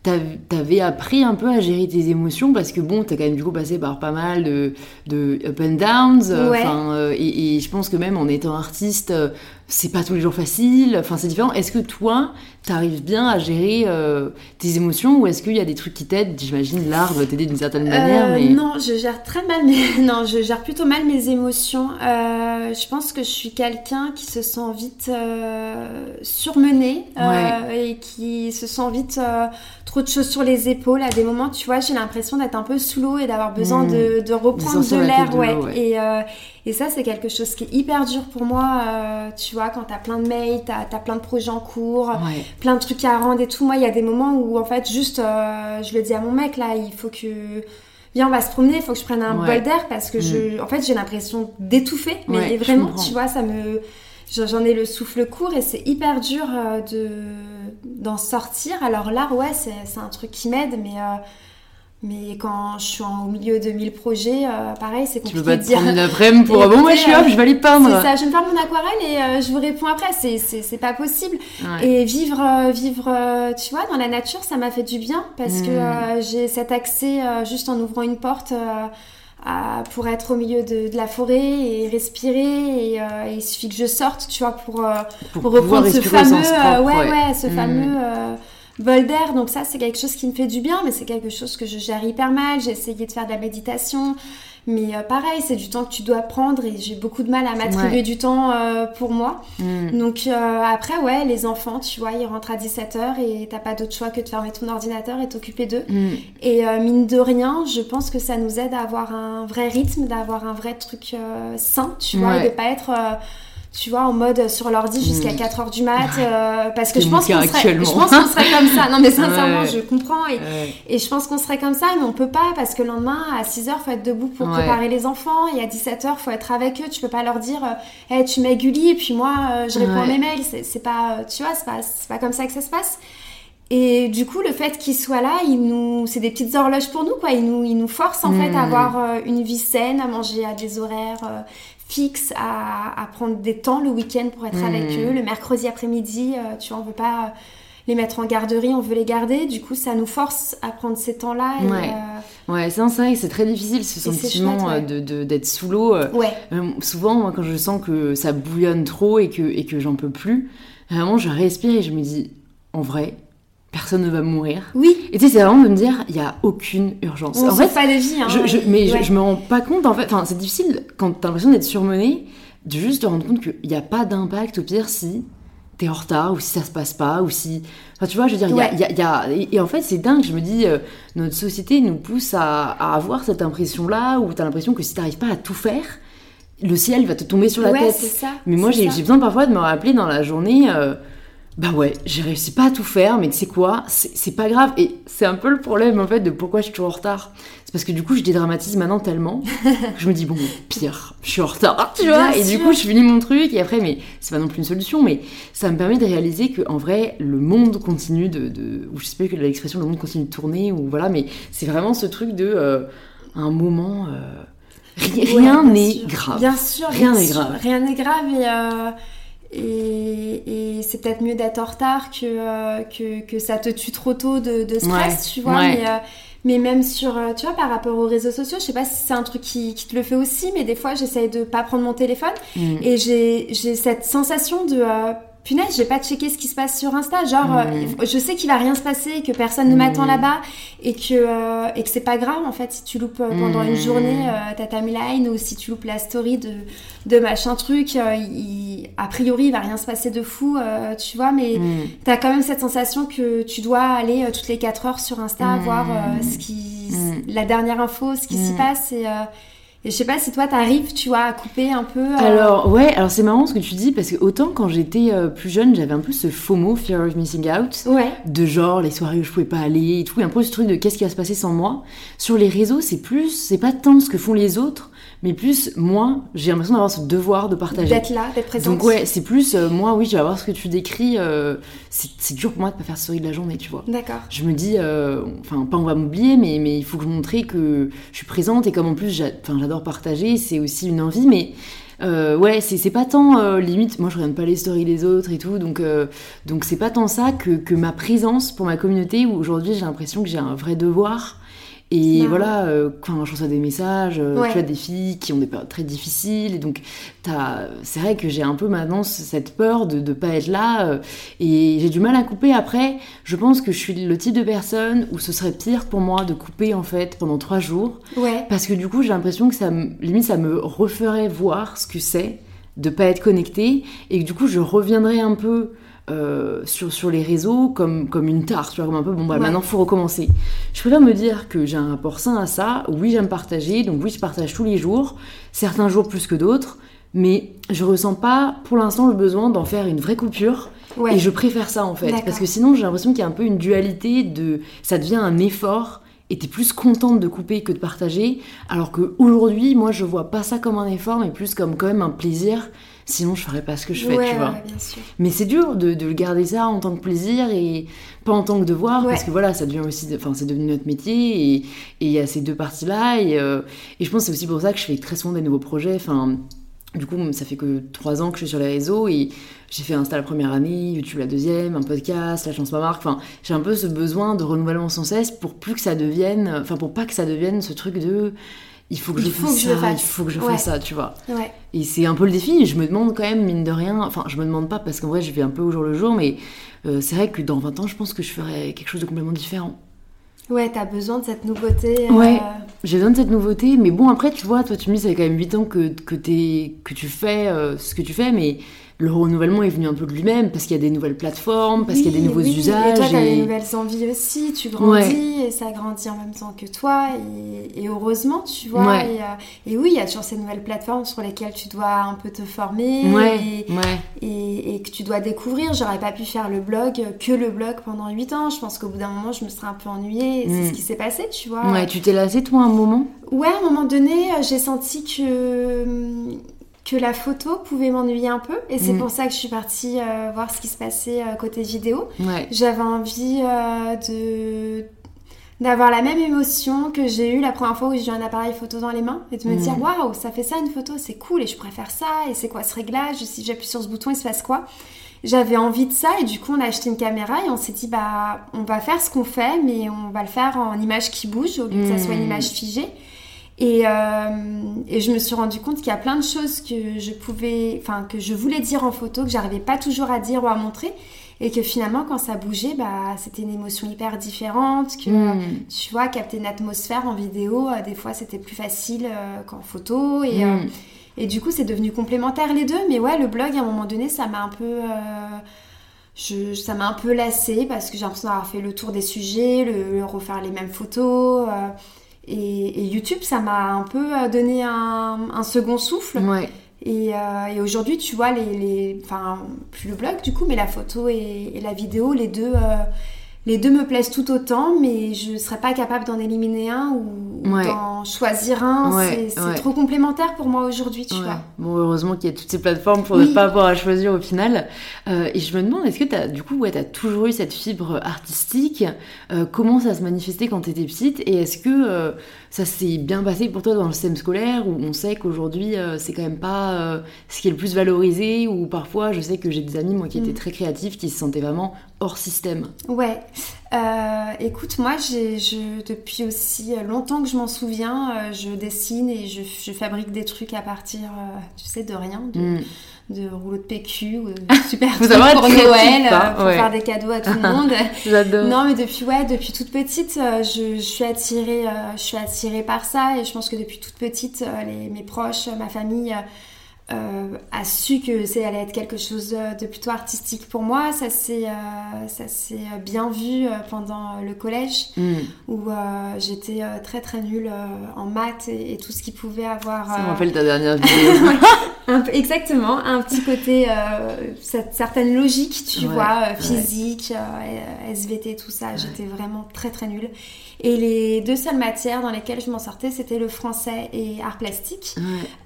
t'avais appris un peu à gérer tes émotions parce que bon, t'as quand même du coup passé par pas mal de, de up and downs. euh, Ouais. euh, et, et je pense que même en étant artiste, euh, c'est pas tous les jours facile. Enfin, c'est différent. Est-ce que toi, t'arrives bien à gérer euh, tes émotions ou est-ce qu'il y a des trucs qui t'aident? J'imagine l'art doit t'aider d'une certaine manière, Euh, mais Non, je gère très mal mes... Non, je gère plutôt mal mes émotions. Euh, je pense que je suis quelqu'un qui se sent vite surmené et qui se sent vite trop de choses sur les épaules. À des moments, tu vois, j'ai l'impression d'être un peu sous l'eau et d'avoir besoin Mm. de, de reprendre de l'air. de Ouais. l'eau, ouais. Et, et ça, c'est quelque chose qui est hyper dur pour moi. euh, tu vois, quand t'as plein de mails, t'as as plein de projets en cours ouais. plein de trucs à rendre et tout. Moi, il y a des moments où, en fait, juste, euh, je le dis à mon mec, là, il faut que... Viens, on va se promener, il faut que je prenne un Ouais. bol d'air parce que je... En fait, j'ai l'impression d'étouffer. Mais Ouais, vraiment, tu vois, ça me... j'en- ai le souffle court et c'est hyper dur euh, de d'en sortir. Alors l'art, ouais, c'est c'est un truc qui m'aide, mais... euh, Mais quand je suis en- au milieu de 1000 projets, euh, pareil, c'est Tu compliqué peux pas te dire... prendre une après-midi pour Écoutez, bon, moi je suis euh, hop, je vais aller peindre. C'est ça, je vais me faire mon aquarelle et euh, je vous réponds après. C'est- C'est c'est pas possible. Ouais. Et vivre, euh, vivre, euh, tu vois, dans la nature, ça m'a fait du bien parce que Mm. euh, j'ai cet accès euh, juste en ouvrant une porte euh, à- pour être au milieu de, de la forêt et respirer. Et euh, il suffit que je sorte, tu vois, pour, euh, pour, pour reprendre ce fameux, euh, propre, ouais, ouais, ce Mm. fameux euh, bol d'air. Donc ça, c'est quelque chose qui me fait du bien, mais c'est quelque chose que je gère hyper mal. J'ai essayé de faire de la méditation. Mais euh, pareil, c'est du temps que tu dois prendre et j'ai beaucoup de mal à m'attribuer Ouais. du temps euh, pour moi. Mm. Donc euh, après, ouais, les enfants, tu vois, ils rentrent à 17h et t'as pas d'autre choix que de fermer ton ordinateur et t'occuper d'eux. Mm. Et mine de rien, je pense que ça nous aide à avoir un vrai rythme, d'avoir un vrai truc sain, tu vois, Ouais. et de pas être, tu vois, en mode sur l'ordi jusqu'à Mm. 4h du mat, euh, parce que je pense qu'on serait, actuellement. je pense qu'on serait comme ça. Non mais sincèrement, Ouais. je comprends et, Ouais. et je pense qu'on serait comme ça, mais on peut pas parce que le lendemain, à 6h, faut être debout pour Ouais. préparer les enfants et à 17h, faut être avec eux. Tu peux pas leur dire, euh, hey, tu Gulli et puis moi, euh, je réponds à mes mails. C'est c'est pas, euh, tu vois, c'est pas, c'est pas comme ça que ça se passe. Et du coup, le fait qu'ils soient là, il nous, c'est des petites horloges pour nous, quoi. Ils nous, ils nous forcent en fait à avoir euh, une vie saine, à manger à des horaires euh, fixes, à, à prendre des temps le week-end pour être avec eux. Le mercredi après-midi, euh, tu vois, on veut pas euh, les mettre en garderie, on veut les garder. Du coup, ça nous force à prendre ces temps-là. Ouais. Ouais, c'est vrai c'est très difficile ce sentiment ouais. euh, de d'être sous l'eau. euh. euh, ouais. Euh, souvent, moi, quand je sens que ça bouillonne trop et que, et que j'en peux plus, vraiment, je respire et je me dis, en vrai, personne ne va mourir. Oui. Et tu sais, c'est vraiment de me dire, il n'y a aucune urgence. On en fait, pas de vie. Hein, je, je- mais je- Ouais. je, me rends pas compte, en fait, enfin, c'est difficile quand t'as l'impression d'être surmené, de juste te rendre compte qu'il n'y a pas d'impact, au pire, si t'es en retard ou si ça se passe pas ou si enfin tu vois je veux dire il y a- Ouais. il y a, il y a- et, en fait c'est dingue je me dis euh, notre société nous pousse à, à avoir cette impression là où t'as l'impression que si t'arrives pas à tout faire le ciel va te tomber sur la ouais, tête ça. mais moi j'ai besoin parfois de me rappeler dans la journée euh, bah ouais j'ai réussi pas à tout faire mais tu sais quoi c'est pas grave. Et c'est un peu le problème en fait de pourquoi je suis toujours en retard. C'est parce que du coup je dédramatise maintenant tellement que je me dis bon pire je suis en retard tu vois. Bien et du coup je finis mon truc et après mais c'est pas non plus une solution mais ça me permet de réaliser que en vrai le monde continue de, de ou je sais pas que l'expression le monde continue de tourner ou voilà mais c'est vraiment ce truc de euh, un moment euh, Ouais, rien n'est grave. Bien sûr, Rien n'est grave. Rien n'est grave et, euh, et, et c'est peut-être mieux d'être en retard que, euh, que, que ça te tue trop tôt de, de stress, Ouais, tu vois. ouais. Mais, euh, mais même sur, euh, tu vois, par rapport aux réseaux sociaux, je sais pas si c'est un truc qui, qui te le fait aussi, mais des fois j'essaye de pas prendre mon téléphone Mm. et j'ai j'ai cette sensation de. Punaise, j'ai pas checké ce qui se passe sur Insta. Genre, euh, je sais qu'il va rien se passer, que personne ne m'attend là-bas, et que euh, et que c'est pas grave en fait. Si tu loupes euh, pendant une journée euh, ta timeline ou si tu loupes la story de de machin truc. euh, il- a priori, il va rien se passer de fou, euh, tu vois. Mais t'as quand même cette sensation que tu dois aller toutes les 4 heures sur Insta voir ce qui, la dernière info, ce qui s'y passe et euh, Et je sais pas si toi t'arrives, tu vois, à couper un peu. euh, Alors, ouais, alors c'est marrant ce que tu dis, parce que autant quand j'étais euh, plus jeune, j'avais un peu ce FOMO, Fear of Missing Out, Ouais. de genre les soirées où je pouvais pas aller et tout, et un peu ce truc de qu'est-ce qui va se passer sans moi. Sur les réseaux, c'est plus, c'est pas tant ce que font les autres, mais plus moi, j'ai l'impression d'avoir ce devoir de partager. D'être là, d'être présente. Donc ouais, c'est plus euh, moi, oui, je vais voir ce que tu décris. euh, c'est dur pour moi de pas faire story de la journée, tu vois. D'accord. Je me dis, euh, enfin pas on va m'oublier, mais mais il faut que je montre que je suis présente et comme en plus j'adore partager, c'est aussi une envie, mais euh, ouais, c'est c'est pas tant euh, limite. Moi, je regarde pas les stories des autres et tout, donc euh, donc c'est pas tant ça que que ma présence pour ma communauté où aujourd'hui j'ai l'impression que j'ai un vrai devoir. Et voilà, euh, quand je reçois des messages, euh, Ouais. tu vois, des filles qui ont des périodes très difficiles, et donc t'as- c'est vrai que j'ai un peu maintenant cette peur de ne pas être là, euh, et j'ai du mal à couper. Après, je pense que je suis le type de personne où ce serait pire pour moi de couper en fait pendant trois jours, Ouais. parce que du coup j'ai l'impression que ça, me- limite, ça me referait voir ce que c'est de pas être connecté, et que du coup je reviendrais un peu euh, sur, sur les réseaux comme, comme une tare, tu vois, comme un peu, bon bah Ouais. maintenant faut recommencer. Je préfère me dire que j'ai un rapport sain à ça, oui j'aime partager, donc oui je partage tous les jours, certains jours plus que d'autres, mais je ressens pas pour l'instant le besoin d'en faire une vraie coupure, Ouais. et je préfère ça en fait, parce que sinon j'ai l'impression qu'il y a un peu une dualité de ça devient un effort et t'es plus contente de couper que de partager, alors que aujourd'hui moi je vois pas ça comme un effort, mais plus comme quand même un plaisir. Sinon je ferais pas ce que je fais, ouais, tu vois. ouais, bien sûr. Mais c'est dur de, de garder ça en tant que plaisir et pas en tant que devoir, Ouais. parce que voilà, ça devient aussi, enfin, c'est devenu notre métier et et il y a ces deux parties-là. Et, euh, et je pense que c'est aussi pour ça que je fais très souvent des nouveaux projets. Enfin, du coup, ça fait que trois ans que je suis sur les réseaux et j'ai fait Insta la première année, YouTube la deuxième, un podcast, la chance ma marque. Enfin, j'ai un peu ce besoin de renouvellement sans cesse pour plus que ça devienne, enfin, pour pas que ça devienne ce truc de il faut que Il je faut fasse que ça, fasse. il faut que je Ouais. fasse ça, tu vois. Ouais. Et c'est un peu le défi. Je me demande quand même, mine de rien, enfin, je me demande pas parce qu'en vrai, je vais un peu au jour le jour, mais euh, c'est vrai que dans 20 ans, je pense que je ferais quelque chose de complètement différent. Ouais, t'as besoin de cette nouveauté. euh, Ouais. J'ai besoin de cette nouveauté, mais bon, après, tu vois, toi, tu me dis, ça fait quand même 8 ans que, que, que tu fais euh, ce que tu fais, mais le renouvellement est venu un peu de lui-même parce qu'il y a des nouvelles plateformes, parce qu'il y a des nouveaux oui. usages. Et toi, t'as et- des nouvelles envies aussi, tu grandis et ça grandit en même temps que toi. Et, et heureusement, tu vois. Ouais. Et, euh, et oui, il y a toujours ces nouvelles plateformes sur lesquelles tu dois un peu te former Ouais, et, que tu dois découvrir. J'aurais pas pu faire le blog, que le blog pendant 8 ans. Je pense qu'au bout d'un moment, je me serais un peu ennuyée. C'est Mm. ce qui s'est passé, tu vois. Ouais, tu t'es lassé, toi, un moment? Ouais, à un moment donné, euh, j'ai senti que, que la photo pouvait m'ennuyer un peu. Et c'est Mm. pour ça que je suis partie euh, voir ce qui se passait euh, côté vidéo. Ouais. J'avais envie euh, de d'avoir la même émotion que j'ai eue la première fois où j'ai eu un appareil photo dans les mains et de me Mm. dire waouh ça fait ça une photo c'est cool et je préfère ça et c'est quoi ce réglage si j'appuie sur ce bouton il se passe quoi? J'avais envie de ça et du coup on a acheté une caméra et on s'est dit bah on va faire ce qu'on fait mais on va le faire en image qui bouge au lieu que ça soit une Mm. image figée et, euh, et je me suis rendu compte qu'il y a plein de choses que je pouvais, enfin que je voulais dire en photo, que j'arrivais pas toujours à dire ou à montrer, et que finalement quand ça bougeait, bah c'était une émotion hyper différente. Que Mm. tu vois, capter une atmosphère en vidéo, euh, des fois c'était plus facile euh, qu'en photo, et, euh, Mm. et du coup c'est devenu complémentaire les deux. Mais ouais, le blog à un moment donné, ça m'a un peu je, ça m'a un peu lassée parce que j'ai l'impression d'avoir fait le tour des sujets, le, le refaire les mêmes photos. Et, et YouTube, ça m'a un peu euh, donné un, un second souffle. Ouais. Et, euh, et aujourd'hui, tu vois, les, les, enfin, plus le blog du coup, mais la photo et, et la vidéo, les deux, euh, les deux me plaisent tout autant, mais je serais pas capable d'en éliminer un ou, Ouais. d'en choisir un. Ouais, c'est ouais. trop complémentaire pour moi aujourd'hui, tu vois. Bon, heureusement qu'il y a toutes ces plateformes pour Oui. ne pas avoir à choisir au final. Euh, et je me demande, est-ce que tu as, du coup, ouais, as toujours eu cette fibre artistique? Euh, Comment ça se manifestait quand tu étais petite? Et est-ce que euh, ça s'est bien passé pour toi dans le système scolaire où on sait qu'aujourd'hui, euh, c'est quand même pas euh, ce qui est le plus valorisé Ou parfois, je sais que j'ai des amis, moi, qui étaient Mm. très créatifs, qui se sentaient vraiment hors système. Ouais. Euh, écoute, moi, j'ai, je, depuis aussi longtemps que je m'en souviens, je dessine et je, je fabrique des trucs à partir, tu sais, de rien, de, Mm. De rouleaux de PQ, ou de super trucs savoir pour Noël, hein, euh, pour ouais. faire des cadeaux à tout le monde. J'adore. non, mais depuis ouais, depuis toute petite, euh, je, je suis attirée, euh, je suis attirée par ça et je pense que depuis toute petite, euh, les, mes proches, ma famille. euh, euh, a su que c'est allait être quelque chose de plutôt artistique pour moi. Ça s'est euh, ça s'est bien vu euh, pendant le collège Mm. où j'étais très très nulle en maths et, et tout ce qui pouvait avoir. Ça me rappelle ta dernière vidéo. Un exactement, un petit côté euh, cette certaine logique, tu Ouais, vois, euh, ouais. physique, euh, SVT, tout ça. J'étais vraiment très très nulle. Et les deux seules matières dans lesquelles je m'en sortais, c'était le français et art plastique.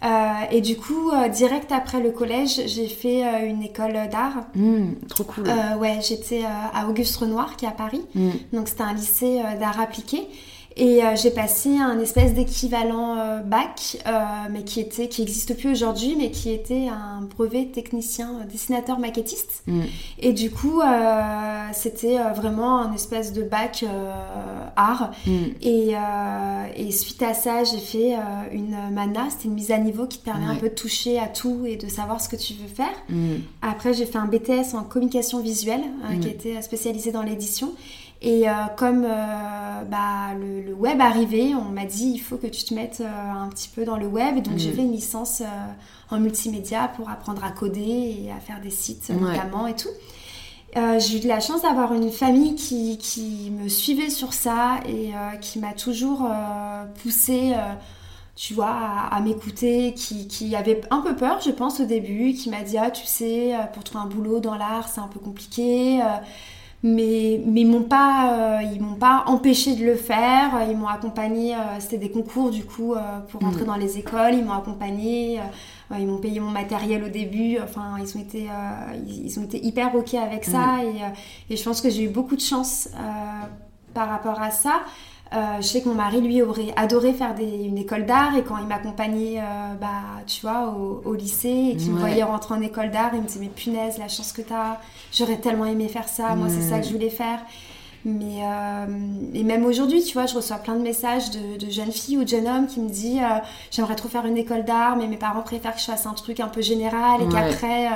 Euh, et du coup, direct après le collège, j'ai fait une école d'art. Mm, trop cool. Ouais, j'étais à Auguste Renoir, qui est à Paris. Mm. Donc c'était un lycée d'art appliqué. Et euh, j'ai passé un espèce d'équivalent euh, bac, euh, mais qui était, qui n'existe plus aujourd'hui, mais qui était un brevet technicien euh, dessinateur maquettiste. Mm. Et du coup, c'était vraiment un espèce de bac art. Mm. Et, et suite à ça, j'ai fait une mana, c'était une mise à niveau qui te permet un peu de toucher à tout et de savoir ce que tu veux faire. Mm. Après, j'ai fait un BTS en communication visuelle, Mm. qui était spécialisé dans l'édition. Et euh, comme euh, bah, le, le web arrivait, on m'a dit il faut que tu te mettes euh, un petit peu dans le web. Et donc Mm. j'ai fait une licence en multimédia pour apprendre à coder et à faire des sites Ouais. notamment et tout. Euh, j'ai eu de la chance d'avoir une famille qui, qui me suivait sur ça et euh, qui m'a toujours euh, poussée, tu vois, à, à m'écouter, qui, qui avait un peu peur, je pense, au début, qui m'a dit, ah, tu sais, pour trouver un boulot dans l'art, c'est un peu compliqué. Mais, mais ils m'ont pas, euh, ils m'ont pas empêché de le faire. Ils m'ont accompagné. euh, C'était des concours du coup euh, pour Mm. rentrer dans les écoles. Ils m'ont accompagné. ils m'ont payé mon matériel au début. Enfin, ils ont été, ils, ils ont été hyper ok avec ça. Et, euh, et je pense que j'ai eu beaucoup de chance par rapport à ça. Euh, je sais que mon mari, lui, aurait adoré faire des- une école d'art et quand il m'accompagnait, euh, bah, tu vois, au, au lycée et qu'il me voyait rentrer en école d'art, il me disait mais punaise, la chance que t'as, j'aurais tellement aimé faire ça, moi c'est ça que je voulais faire. Mais euh, et même aujourd'hui, tu vois, je reçois plein de messages de, de jeunes filles ou de jeunes hommes qui me disent euh, j'aimerais trop faire une école d'art, mais mes parents préfèrent que je fasse un truc un peu général et Ouais. qu'après euh,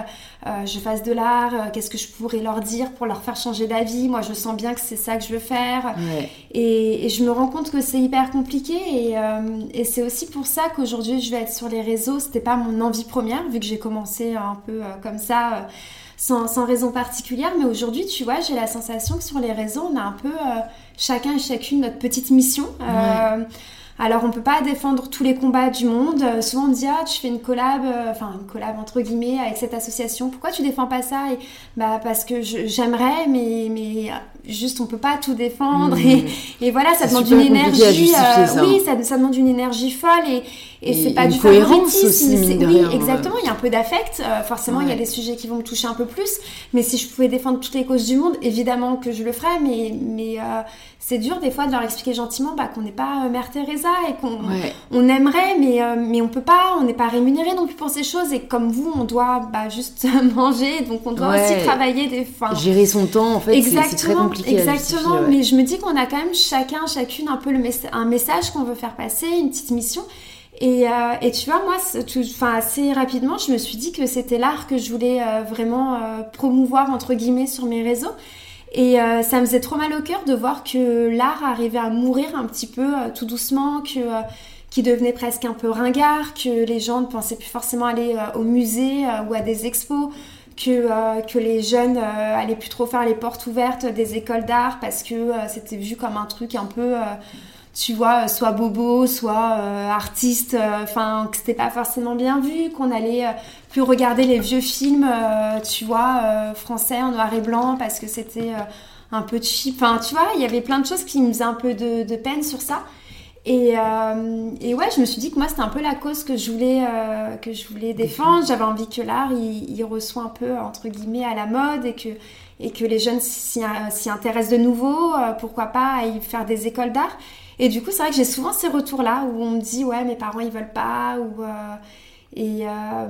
euh, je fasse de l'art. euh, Qu'est-ce que je pourrais leur dire pour leur faire changer d'avis? Moi, je sens bien que c'est ça que je veux faire. Ouais. Et, et je me rends compte que c'est hyper compliqué et, euh, et c'est aussi pour ça qu'aujourd'hui je vais être sur les réseaux. C'était pas mon envie première vu que j'ai commencé un peu comme ça. Sans, sans raison particulière, mais aujourd'hui, tu vois, j'ai la sensation que sur les réseaux, on a un peu euh, chacun et chacune notre petite mission. Euh, alors, on peut pas défendre tous les combats du monde. Euh, souvent, on me dit, ah, tu fais une collab, euh, enfin, une collab entre guillemets avec cette association. Pourquoi tu défends pas ça? Et, Bah, parce que j'aimerais, mais, mais juste, on peut pas tout défendre. Mm. Et, et voilà, ça demande une énergie. ça, oui, ça, ça demande une énergie folle et, et, Et c'est pas une du cohérence aussi, mine de oui, rien, ouais. exactement. Il y a un peu d'affect. euh, forcément, il y a des sujets qui vont me toucher un peu plus. Mais si je pouvais défendre toutes les causes du monde, évidemment que je le ferais. Mais, mais euh, c'est dur des fois de leur expliquer gentiment bah, qu'on n'est pas euh, Mère Teresa et qu'on Ouais. on aimerait, mais, mais on peut pas. On n'est pas rémunéré non plus pour ces choses. Et comme vous, on doit bah, juste manger. Donc on doit Ouais. aussi travailler des. enfin, Gérer son temps, en fait, c'est- très Exactement, compliqué. exactement. Mais je me dis qu'on a quand même chacun, chacune un peu le messa- un message qu'on veut faire passer, une petite mission. Et, euh, et tu vois, moi, assez rapidement, je me suis dit que c'était l'art que je voulais euh, vraiment euh, promouvoir, entre guillemets, sur mes réseaux. Et ça me faisait trop mal au cœur de voir que l'art arrivait à mourir un petit peu tout doucement, que qui devenait presque un peu ringard, que les gens ne pensaient plus forcément aller au musée ou à des expos, que, que les jeunes allaient plus trop faire les portes ouvertes des écoles d'art parce que c'était vu comme un truc un peu, tu vois, euh, soit bobo, soit euh, artiste, euh, enfin que c'était pas forcément bien vu, qu'on allait plus regarder les vieux films, tu vois, français en noir et blanc parce que c'était un peu cheap. Enfin, tu vois, il y avait plein de choses qui me faisaient un peu de, peine sur ça. Et, et ouais, je me suis dit que moi, c'était un peu la cause que je voulais, que je voulais défendre. J'avais envie que l'art, il, il reçoit un peu, entre guillemets, à la mode et que, et que les jeunes s'y intéressent de nouveau. pourquoi pas à y faire des écoles d'art Et du coup, c'est vrai que j'ai souvent ces retours-là où on me dit, ouais, mes parents, ils veulent pas. Ou, euh, et, euh,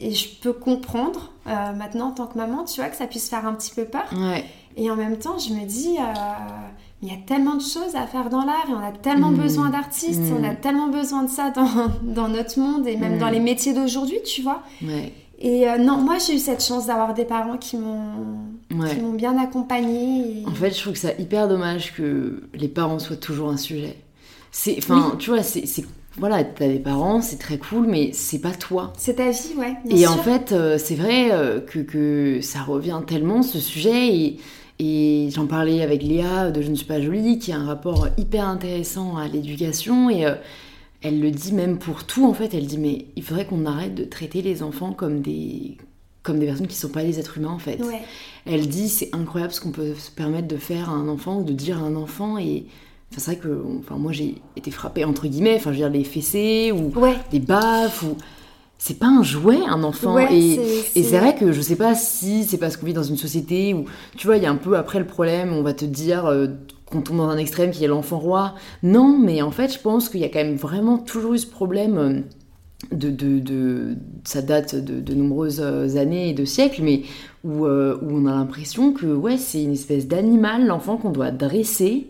et je peux comprendre euh, maintenant, en tant que maman, tu vois, que ça puisse faire un petit peu peur. Ouais. Et en même temps, je me dis, il y a tellement de choses à faire dans l'art et on a tellement Mm. besoin d'artistes, on a tellement besoin de ça dans, dans notre monde et même dans les métiers d'aujourd'hui, tu vois. Ouais. Et euh, non, moi j'ai eu cette chance d'avoir des parents qui m'ont Ouais. bien accompagnée. et- En fait, je trouve que c'est hyper dommage que les parents soient toujours un sujet. C'est, enfin, tu vois, c'est, voilà, t'as des parents, c'est très cool, mais c'est pas toi. C'est ta vie, ouais. et en fait, euh, c'est vrai euh, que, que, ça revient tellement ce sujet. Et, et j'en parlais avec Léa de Je ne suis pas jolie, qui a un rapport hyper intéressant à l'éducation. Et elle le dit même pour tout, en fait. Elle dit Mais il faudrait qu'on arrête de traiter les enfants comme des, comme des personnes qui ne sont pas des êtres humains, en fait. Ouais. Elle dit C'est incroyable ce qu'on peut se permettre de faire à un enfant ou de dire à un enfant. Et c'est vrai que enfin, moi j'ai été frappée entre guillemets, enfin je veux dire les fessées ou Ouais. des baffes ou c'est pas un jouet un enfant Ouais, et c'est- et c'est- c'est vrai que je sais pas si c'est parce qu'on vit dans une société où tu vois il y a un peu après le problème on va te dire euh, qu'on tombe dans un extrême qui est l'enfant roi non mais en fait je pense qu'il y a quand même vraiment toujours eu ce problème euh, de, de, de- ça date de, de nombreuses euh, années et de siècles, mais où, euh, où on a l'impression que ouais, c'est une espèce d'animal, l'enfant qu'on doit dresser.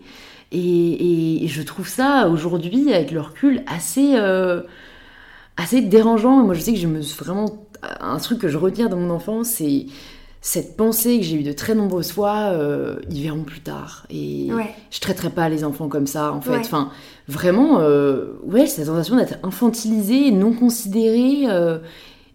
Et, je trouve ça aujourd'hui, avec le recul, assez, assez dérangeant. Moi, je sais que je me suis vraiment. Un truc que je retiens dans mon enfance, c'est cette pensée que j'ai eue de très nombreuses fois euh, ils verront plus tard. Et Ouais. je traiterai pas les enfants comme ça, en fait. Ouais. Enfin, vraiment, euh, ouais, cette sensation d'être infantilisé, non considéré, euh,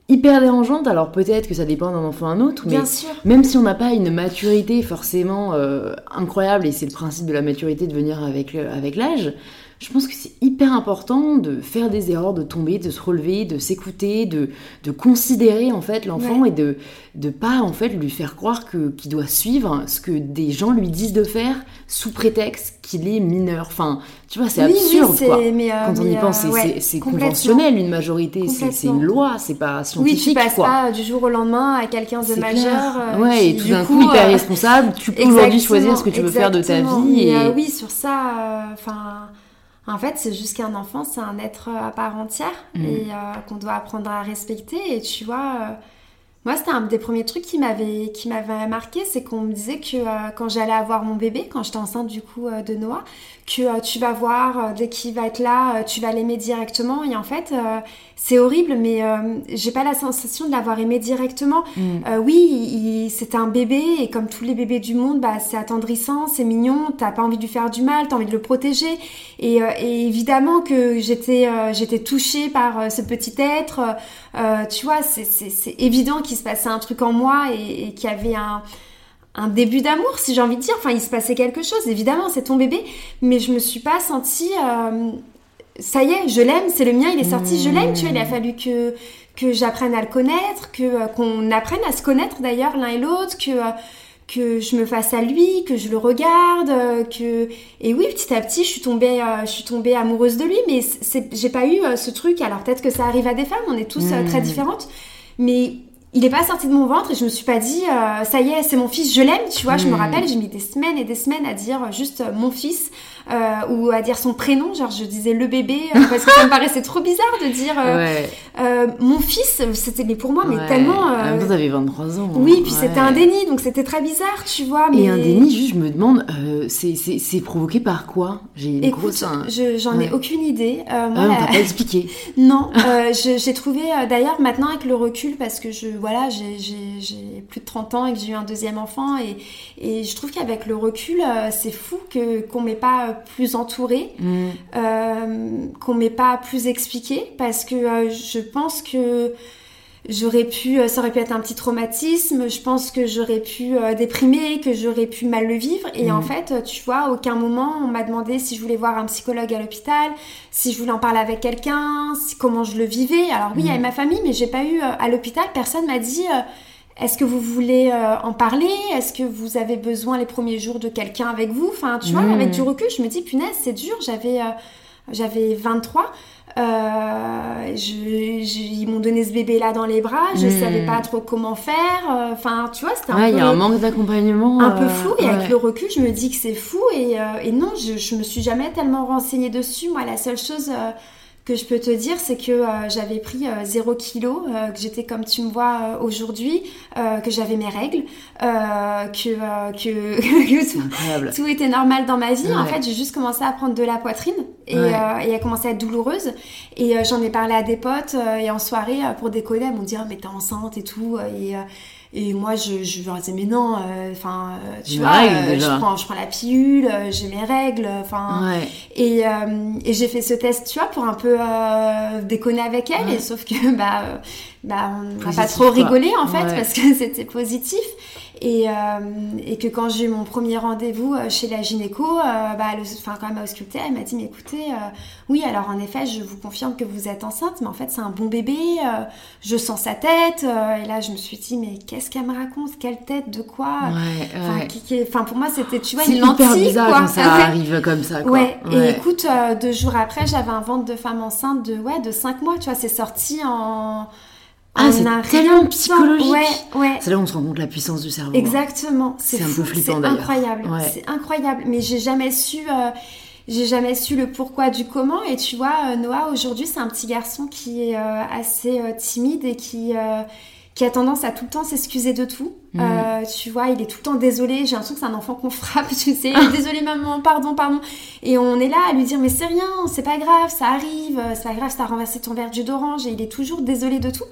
hyper dérangeante. Alors peut-être que ça dépend d'un enfant à un autre, mais Bien sûr. même si on n'a pas une maturité forcément euh, incroyable, et c'est le principe de la maturité de venir avec l'âge, je pense que c'est hyper important de faire des erreurs, de tomber, de se relever, de s'écouter, de, de considérer en fait l'enfant Ouais. et de de pas en fait lui faire croire que qu'il doit suivre ce que des gens lui disent de faire sous prétexte qu'il est mineur. Enfin, tu vois, c'est Oui, oui, absurde c'est- quoi. mais, euh, Quand on y pense, euh, c'est- ouais, c'est conventionnel une majorité, c'est une loi, c'est pas Oui, scientifique tu passes quoi. pas du jour au lendemain à quelqu'un de majeur. euh, ouais, qui, et tout du d'un coup, coup, hyper euh, responsable, tu peux aujourd'hui choisir ce que tu veux faire de ta vie. Et... oui, sur ça, enfin, en fait, c'est juste qu'un enfant, c'est un être à part entière Mm. et euh, qu'on doit apprendre à respecter. Et tu vois, euh, moi, c'était un des premiers trucs qui m'avait qui m'avait marqué, c'est qu'on me disait que euh, quand j'allais avoir mon bébé, quand j'étais enceinte du coup euh, de Noah, que euh, tu vas voir euh, dès qu'il va être là, euh, tu vas l'aimer directement. Et en fait, euh, c'est horrible, mais euh, j'ai pas la sensation de l'avoir aimé directement. Mm. Euh, oui, c'est un bébé et comme tous les bébés du monde, bah, c'est attendrissant, c'est mignon, t'as pas envie de lui faire du mal, t'as envie de le protéger. Et, euh, et évidemment que j'étais euh, j'étais touchée par ce petit être. Euh, tu vois, c'est- c'est c'est évident qu'il se passait un truc en moi et, et qu'il y avait un un début d'amour, si j'ai envie de dire. Enfin, il se passait quelque chose, évidemment, c'est ton bébé. Mais je me suis pas sentie... euh, ça y est, je l'aime, c'est le mien, il est sorti, je l'aime, tu vois, il a fallu que que j'apprenne à le connaître, que euh, qu'on apprenne à se connaître d'ailleurs l'un et l'autre, que euh, que je me fasse à lui, que je le regarde, que et oui petit à petit je suis tombée je suis tombée amoureuse de lui, mais j'ai pas eu ce truc. Alors peut-être que ça arrive à des femmes, on est tous très Mm. différentes, mais il est pas sorti de mon ventre et je me suis pas dit euh, ça y est c'est mon fils je l'aime tu vois je me Mm. rappelle j'ai mis des semaines et des semaines à dire euh, juste euh, mon fils euh, ou à dire son prénom genre je disais le bébé euh, parce que ça me paraissait trop bizarre de dire euh, ouais, euh, mon fils c'était mais pour moi mais ouais. tellement En même temps, t'avais 23 ans. oui puis ouais. c'était un déni donc c'était très bizarre tu vois mais Et un déni, juste, je me demande, c'est- provoqué par quoi? J'ai une Écoute, grosse. un- je- j'en ai aucune idée. Euh, moi, Ah, on t'a pas expliqué. Non, j'ai trouvé d'ailleurs maintenant avec le recul parce que je voilà j'ai- plus de 30 ans et que j'ai eu un deuxième enfant et, et je trouve qu'avec le recul c'est fou que qu'on m'ait pas plus entourée, Mm. euh, qu'on m'ait pas plus expliqué parce que euh, je pense que J'aurais pu, euh, ça aurait pu être un petit traumatisme. Je pense que j'aurais pu euh, déprimer, que j'aurais pu mal le vivre. Et Mhm. en fait, tu vois, à aucun moment on m'a demandé si je voulais voir un psychologue à l'hôpital, si je voulais en parler avec quelqu'un, si, comment je le vivais. Alors oui, Mhm. avec ma famille, mais j'ai pas eu à l'hôpital. Personne m'a dit. euh, est-ce que vous voulez euh, en parler? Est-ce que vous avez besoin les premiers jours de quelqu'un avec vous? Enfin, tu vois, avec du recul, je me dis, punaise, c'est dur. J'avais, euh, j'avais 23. Euh, je, je- ils m'ont donné ce bébé là dans les bras, je Mm. savais pas trop comment faire. euh, Enfin, tu vois, c'était un Ouais, il peu y a un manque d'accompagnement. un peu euh, flou et avec le recul je me dis que c'est fou et, euh, et non je, je me suis jamais tellement renseignée dessus moi la seule chose euh, que je peux te dire c'est que euh, j'avais pris euh, 0 kilo euh, que j'étais comme tu me vois euh, aujourd'hui que j'avais mes règles que, que, tout, était normal dans ma vie. En fait, j'ai juste commencé à prendre de la poitrine et, Ouais. et elle commençait à être douloureuse. Et j'en ai parlé à des potes et en soirée, pour déconner, elles m'ont dit Ah, mais t'es enceinte et tout. Et, et moi, je, je leur disais, mais non, euh, enfin, euh, tu vois, euh, je, prends, je prends la pilule, j'ai mes règles, enfin. Ouais. Et, et j'ai fait ce test, tu vois, pour un peu déconner avec elle, Ouais. et sauf que, bah, bah on n'a pas trop rigolé, en fait, parce que c'était positif. Et, euh, et que quand j'ai eu mon premier rendez-vous euh, chez la gynéco, euh, bah, elle, enfin, quand m'a auscultée, elle m'a dit, mais écoutez, euh, oui, alors en effet, je vous confirme que vous êtes enceinte, mais en fait, c'est un bon bébé, euh, je sens sa tête. euh, et là, je me suis dit, mais qu'est-ce qu'elle me raconte? Quelle tête De quoi? Ouais, Enfin, ouais. qui- qui- enfin, pour moi, c'était, tu vois, C'est une lentille, bizarre quoi. quand ça arrive comme ça, quoi. Ouais. et écoute, euh, deux jours après, j'avais un ventre de femme enceinte de, ouais, de 5 mois, tu vois, c'est sorti en. Ah, c'est tellement psychologique. Ouais, ouais. C'est là où on se rend compte de la puissance du cerveau. hein. Exactement. C'est un peu flippant, C'est d'ailleurs. incroyable. Ouais. C'est incroyable. Mais j'ai jamais su. euh, j'ai jamais su le pourquoi du comment. Et tu vois, euh, Noah, aujourd'hui, c'est un petit garçon qui est euh, assez euh, timide et qui, qui a tendance à tout le temps s'excuser de tout. Euh, tu vois, il est tout le temps désolé. J'ai l'impression que c'est un enfant qu'on frappe, tu sais. Désolé, maman, pardon, pardon. Et on est là à lui dire, mais c'est rien, c'est pas grave, ça arrive, c'est pas grave, ça a renversé ton verre jus d'orange. Et il est toujours désolé de tout.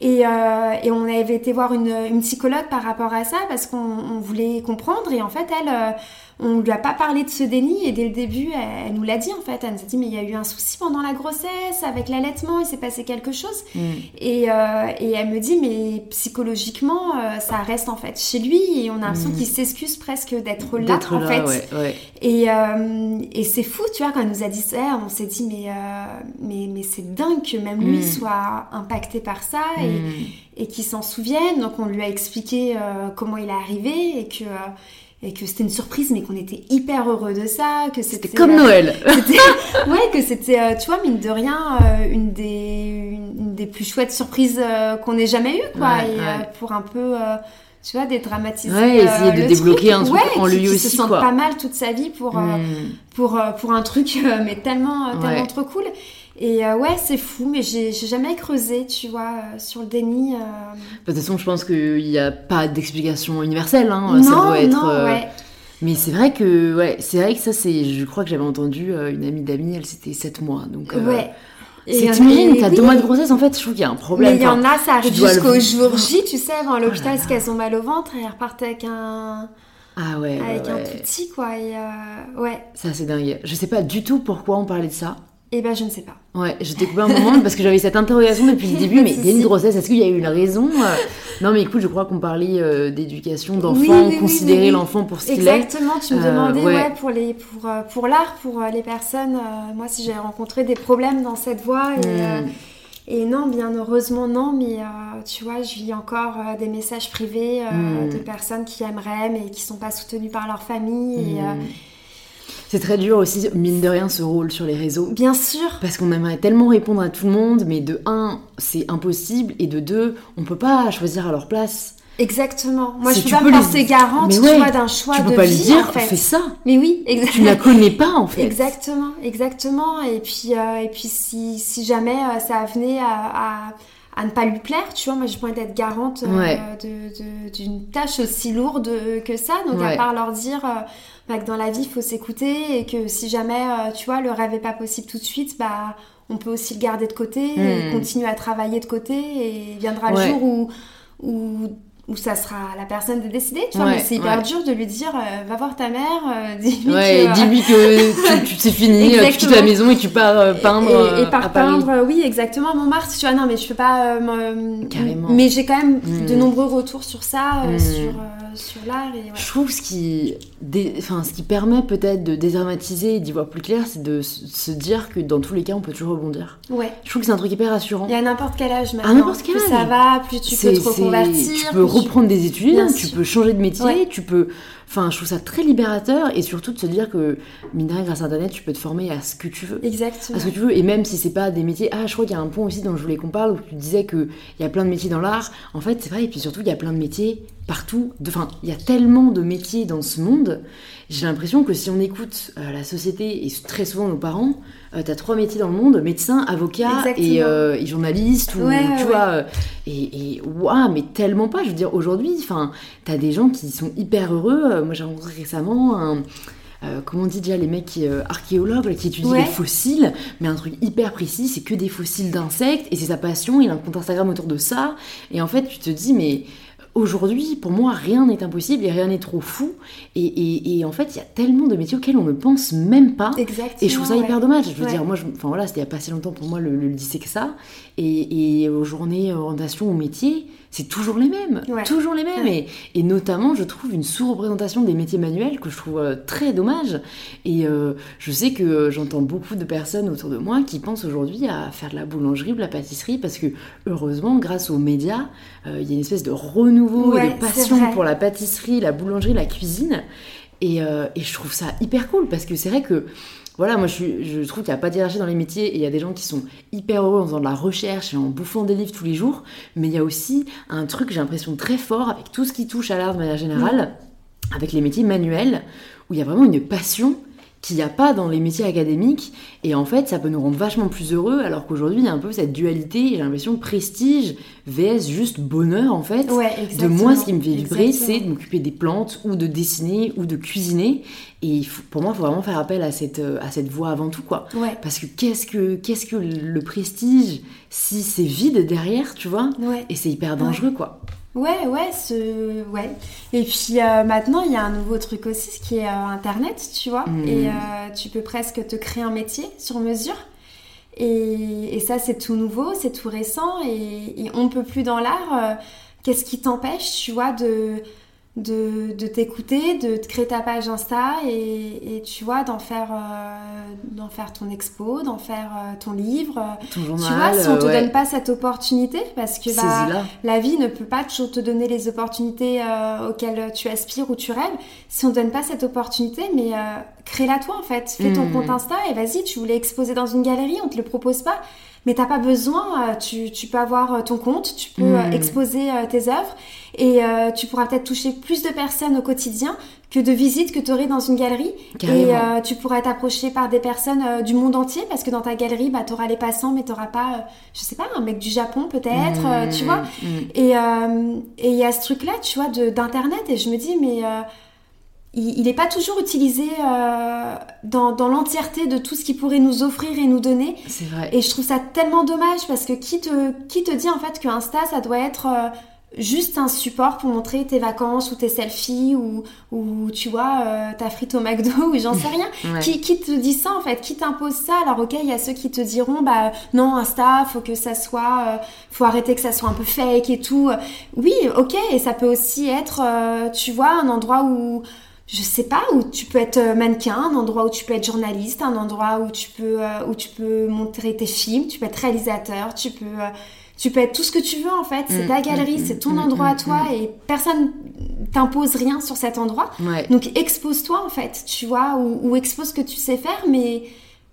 Et, euh, et on avait été voir une, psychologue par rapport à ça parce qu'on on voulait comprendre. Et en fait, elle, euh, on lui a pas parlé de ce déni. Et dès le début, elle, elle nous l'a dit en fait. Elle nous a dit, mais il y a eu un souci pendant la grossesse avec l'allaitement, il s'est passé quelque chose. Mm. Et, euh, et elle me dit, mais psychologiquement, euh, ça reste en fait chez lui. Et on a l'impression qu'il s'excuse presque d'être là, Mm. En là, fait. ouais, ouais. Et, euh, et c'est fou, tu vois, quand elle nous a dit ça, on s'est dit, mais, mais, mais c'est dingue que même lui Mm. soit impacté par ça et, Mm. et qu'il s'en souvienne. Donc on lui a expliqué euh, comment il est arrivé et que, euh, et que c'était une surprise, mais qu'on était hyper heureux de ça, que c'était comme euh, Noël. ouais, que c'était, euh, tu vois, mine de rien, euh, une, des, une, des plus chouettes surprises euh, qu'on ait jamais eues, quoi. Ouais, et ouais. pour un peu, tu vois, dédramatiser. Ouais, essayer de le débloquer truc. un truc Ouais, en lui qui aussi, se sente quoi. pas mal toute sa vie pour, euh, Mm. pour, pour un truc, mais tellement, tellement trop cool. Et euh, ouais, c'est fou, mais j'ai jamais creusé, tu vois, euh, sur le déni. euh, De toute façon, je pense qu'il n'y a pas d'explication universelle. Hein. non, ça doit être. non, euh, ouais. Mais c'est vrai que, ouais, c'est vrai que ça, c'est. Je crois que j'avais entendu une amie d'amis, elle c'était 7 mois. Donc, ouais. C'est t'imagines, t'as deux mois de grossesse, en fait, je trouve qu'il y a un problème. Mais il y en a, ça arrive le- Oh jusqu'au jour J, tu sais, avant l'hôpital, parce qu'elles ont mal au ventre et elles repartent avec un, Ah ouais, ouais, avec un ouais. tout petit, quoi. Et euh, ouais, Ça, c'est dingue. Je sais pas du tout pourquoi on parlait de ça. Et ben je ne sais pas. Ouais, je t'ai coupé un moment parce que j'avais cette interrogation depuis le début, de mais dès une grossesse, est-ce qu'il y a eu une raison euh? Non, mais écoute, je crois qu'on parlait euh, d'éducation, d'enfant, Oui, oui, oui, considérer oui, l'enfant pour ce qu'il est. Exactement, tu me Euh, demandais, ouais. ouais, pour, les, pour, pour l'art, pour les personnes, euh, moi, si j'ai rencontré des problèmes dans cette voie. Et, Hmm. Et non, bien heureusement, non, mais euh, tu vois, je lis encore euh, des messages privés euh, Mm. de personnes qui aimeraient, mais qui sont pas soutenues par leur famille. Et, Hmm. C'est très dur aussi, mine de rien, ce rôle sur les réseaux. bien sûr, Parce qu'on aimerait tellement répondre à tout le monde, mais de un, c'est impossible, et de deux, on peut pas choisir à leur place. exactement. Moi, je tu pas garante, tu ouais, vois, d'un choix tu peux pas lui dire, en fait. fais ça. Mais oui, Tu la exactement. connais pas en fait. Exactement, exactement. Et puis, euh, et puis si, si jamais euh, ça venait à, à, à ne pas lui plaire, tu vois, moi pas envie d'être garante euh, Ouais. d'une tâche aussi lourde que ça. Donc à part leur dire euh, bah, que dans la vie il faut s'écouter et que si jamais, euh, tu vois, le rêve est pas possible tout de suite, bah on peut aussi le garder de côté et Hmm. continuer à travailler de côté et viendra Ouais. le jour où, où où ça sera à la personne de décider, tu vois, Ouais, mais c'est hyper ouais. dur de lui dire euh, va voir ta mère, euh, dis-lui Ouais, que, dis-lui que tu, tu c'est fini, euh, tu quittes Exactement. la maison et tu pars euh, peindre et, et par à peindre, oui, exactement, à Montmartre, tu vois, non, mais je peux pas. me- Carrément. Mais j'ai quand même Mm. de nombreux retours sur ça, Mm. sur, sur l'art. Je trouve ce qui, dé- enfin, ce qui permet peut-être de dédramatiser et d'y voir plus clair, c'est de se dire que dans tous les cas, on peut toujours rebondir. ouais. Je trouve que c'est un truc hyper rassurant. Et à n'importe quel âge maintenant. n'importe quel plus âge. ça va, plus tu peux te reconvertir. Tu peux plus reprendre des études, Bien tu sûr. peux changer de métier, Ouais. tu peux. Enfin, je trouve ça très libérateur et surtout de se dire que, mine de rien, grâce à Internet, tu peux te former à ce que tu veux. Exactement. À ce que tu veux, et même si c'est pas des métiers. Ah, je crois qu'il y a un point aussi dont je voulais qu'on parle où tu disais qu'il y a plein de métiers dans l'art. En fait, c'est vrai, et puis surtout, il y a plein de métiers partout. Enfin, il y a tellement de métiers dans ce monde. J'ai l'impression que si on écoute euh, la société et très souvent nos parents, euh, t'as trois métiers dans le monde médecin, avocat et, euh, et journaliste, ou Ouais, tu ouais, vois. euh, Et, et waouh, mais tellement pas. Je veux dire, aujourd'hui, enfin, t'as des gens qui sont hyper heureux. Moi, j'ai rencontré récemment un. euh, comment on dit déjà les mecs qui, euh, archéologues qui étudient Ouais. les fossiles, mais un truc hyper précis, c'est que des fossiles d'insectes et c'est sa passion, il a un compte Instagram autour de ça. Et en fait, tu te dis, mais aujourd'hui, pour moi, rien n'est impossible et rien n'est trop fou. Et, en fait, il y a tellement de métiers auxquels on ne pense même pas. Exactement. Et je trouve ça hyper dommage. Je veux dire, moi, enfin voilà, c'était il n'y a pas si longtemps pour moi le, le lycée que ça. Et, et aux journées orientation au métier, c'est toujours les mêmes, toujours les mêmes. Et, et, notamment, je trouve une sous-représentation des métiers manuels que je trouve euh, très dommage. Et euh, je sais que euh, j'entends beaucoup de personnes autour de moi qui pensent aujourd'hui à faire de la boulangerie ou de la pâtisserie parce que heureusement, grâce aux médias, il y a une espèce de renouveau et de passion pour la pâtisserie, la boulangerie, la cuisine. Et, et je trouve ça hyper cool parce que c'est vrai que voilà, moi je, trouve qu'il n'y a pas d'hierarchie dans les métiers et il y a des gens qui sont hyper heureux en faisant de la recherche et en bouffant des livres tous les jours, mais il y a aussi un truc, j'ai l'impression, très fort avec tout ce qui touche à l'art de manière générale, avec les métiers manuels, où il y a vraiment une passion qu'il n'y a pas dans les métiers académiques. Et en fait, ça peut nous rendre vachement plus heureux, alors qu'aujourd'hui, il y a un peu cette dualité, j'ai l'impression, prestige vs juste bonheur, en fait. de moi, ce qui me fait vibrer, c'est de m'occuper des plantes, ou de dessiner, ou de cuisiner. Et pour moi, il faut vraiment faire appel à cette, euh, à cette voix avant tout, quoi. Parce que qu'est-ce que, qu'est-ce que le prestige si c'est vide derrière, tu vois Et c'est hyper dangereux, quoi. Ouais, ouais, ce... ouais. Et puis euh, maintenant, il y a un nouveau truc aussi, qui est euh, Internet, tu vois. Mm. Et euh, tu peux presque te créer un métier sur mesure. Et, et ça, c'est tout nouveau, c'est tout récent. Et, et on peut plus dans l'art. Qu'est-ce qui t'empêche, tu vois, de de, de t'écouter, de te créer ta page Insta et, et tu vois, d'en faire, euh, d'en faire ton expo, d'en faire euh, ton livre. Ton journal, tu vois, si on te donne pas cette opportunité, parce que bah, la vie ne peut pas toujours te donner les opportunités euh, auxquelles tu aspires ou tu rêves, si on te donne pas cette opportunité, mais crée-la toi en fait. Fais ton hmm. compte Insta et vas-y, tu voulais exposer dans une galerie, on te le propose pas mais t'as pas besoin, tu, tu, peux avoir ton compte, tu peux hmm. exposer tes œuvres et euh, tu pourras peut-être toucher plus de personnes au quotidien que de visites que tu aurais dans une galerie. Et euh, tu pourras être approché par des personnes euh, du monde entier parce que dans ta galerie, bah, tu auras les passants, mais tu n'auras pas, je sais pas, un mec du Japon peut-être, tu vois. Mmh, mmh. Et il y a ce truc-là, tu vois, d'Internet. Et je me dis, mais il n'est pas toujours utilisé dans, dans l'entièreté de tout ce qu'il pourrait nous offrir et nous donner. C'est vrai. Et je trouve ça tellement dommage parce que qui te, qui te dit en fait que Insta, ça doit être juste un support pour montrer tes vacances ou tes selfies ou, ou tu vois euh, ta frite au McDo ou j'en sais rien. Qui, qui, te dit ça en fait? Qui t'impose ça? Alors ok il y a ceux qui te diront bah non Insta faut que ça soit euh, faut arrêter que ça soit un peu fake et tout. Oui ok et ça peut aussi être euh, tu vois un endroit où je sais pas où tu peux être mannequin, un endroit où tu peux être journaliste, un endroit où tu peux où tu peux montrer tes films, tu peux être réalisateur, tu peux tu peux être tout ce que tu veux en fait. C'est mm, ta galerie, mm, c'est ton mm, endroit à toi et personne t'impose rien sur cet endroit. Donc expose-toi en fait, tu vois, ou, expose ce que tu sais faire, mais,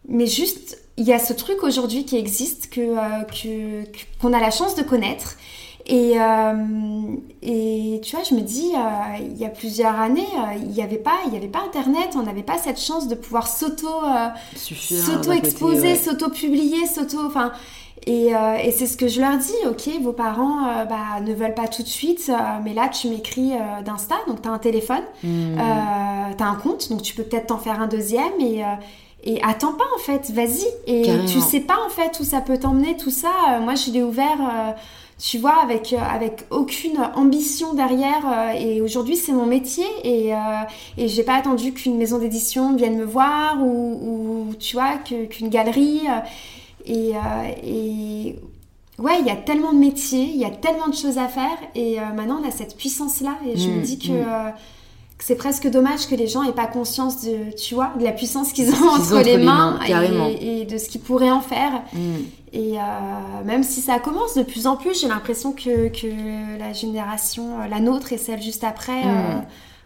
mais juste, il y a ce truc aujourd'hui qui existe que, euh, qu'on a la chance de connaître. Et, euh, et tu vois, je me dis, euh, il y a plusieurs années, il n'y avait pas, il y avait pas Internet, on n'avait pas cette chance de pouvoir s'auto, s'auto exposer, s'auto enfin, euh, et, c'est ce que je leur dis, ok, vos parents euh, bah, ne veulent pas tout de suite, euh, mais là tu m'écris d'Insta, donc tu as un téléphone, mmh. tu as un compte, donc tu peux peut-être t'en faire un deuxième et, et attends pas en fait, vas-y. Et tu sais pas en fait où ça peut t'emmener, tout ça. moi je l'ai ouvert, tu vois, avec, avec aucune ambition derrière et aujourd'hui c'est mon métier et, et j'ai pas attendu qu'une maison d'édition vienne me voir ou, ou tu vois, qu'une galerie. Et, euh, et ouais, il y a tellement de métiers, il y a tellement de choses à faire. Et euh, maintenant, on a cette puissance-là. Et je me mm, dis que, mm. Euh, c'est presque dommage que les gens aient pas conscience de, tu vois, de la puissance qu'ils ont, entre, les mains, et, de ce qu'ils pourraient en faire. Mm. Et même si ça commence de plus en plus, j'ai l'impression que, que, la génération, la nôtre et celle juste après,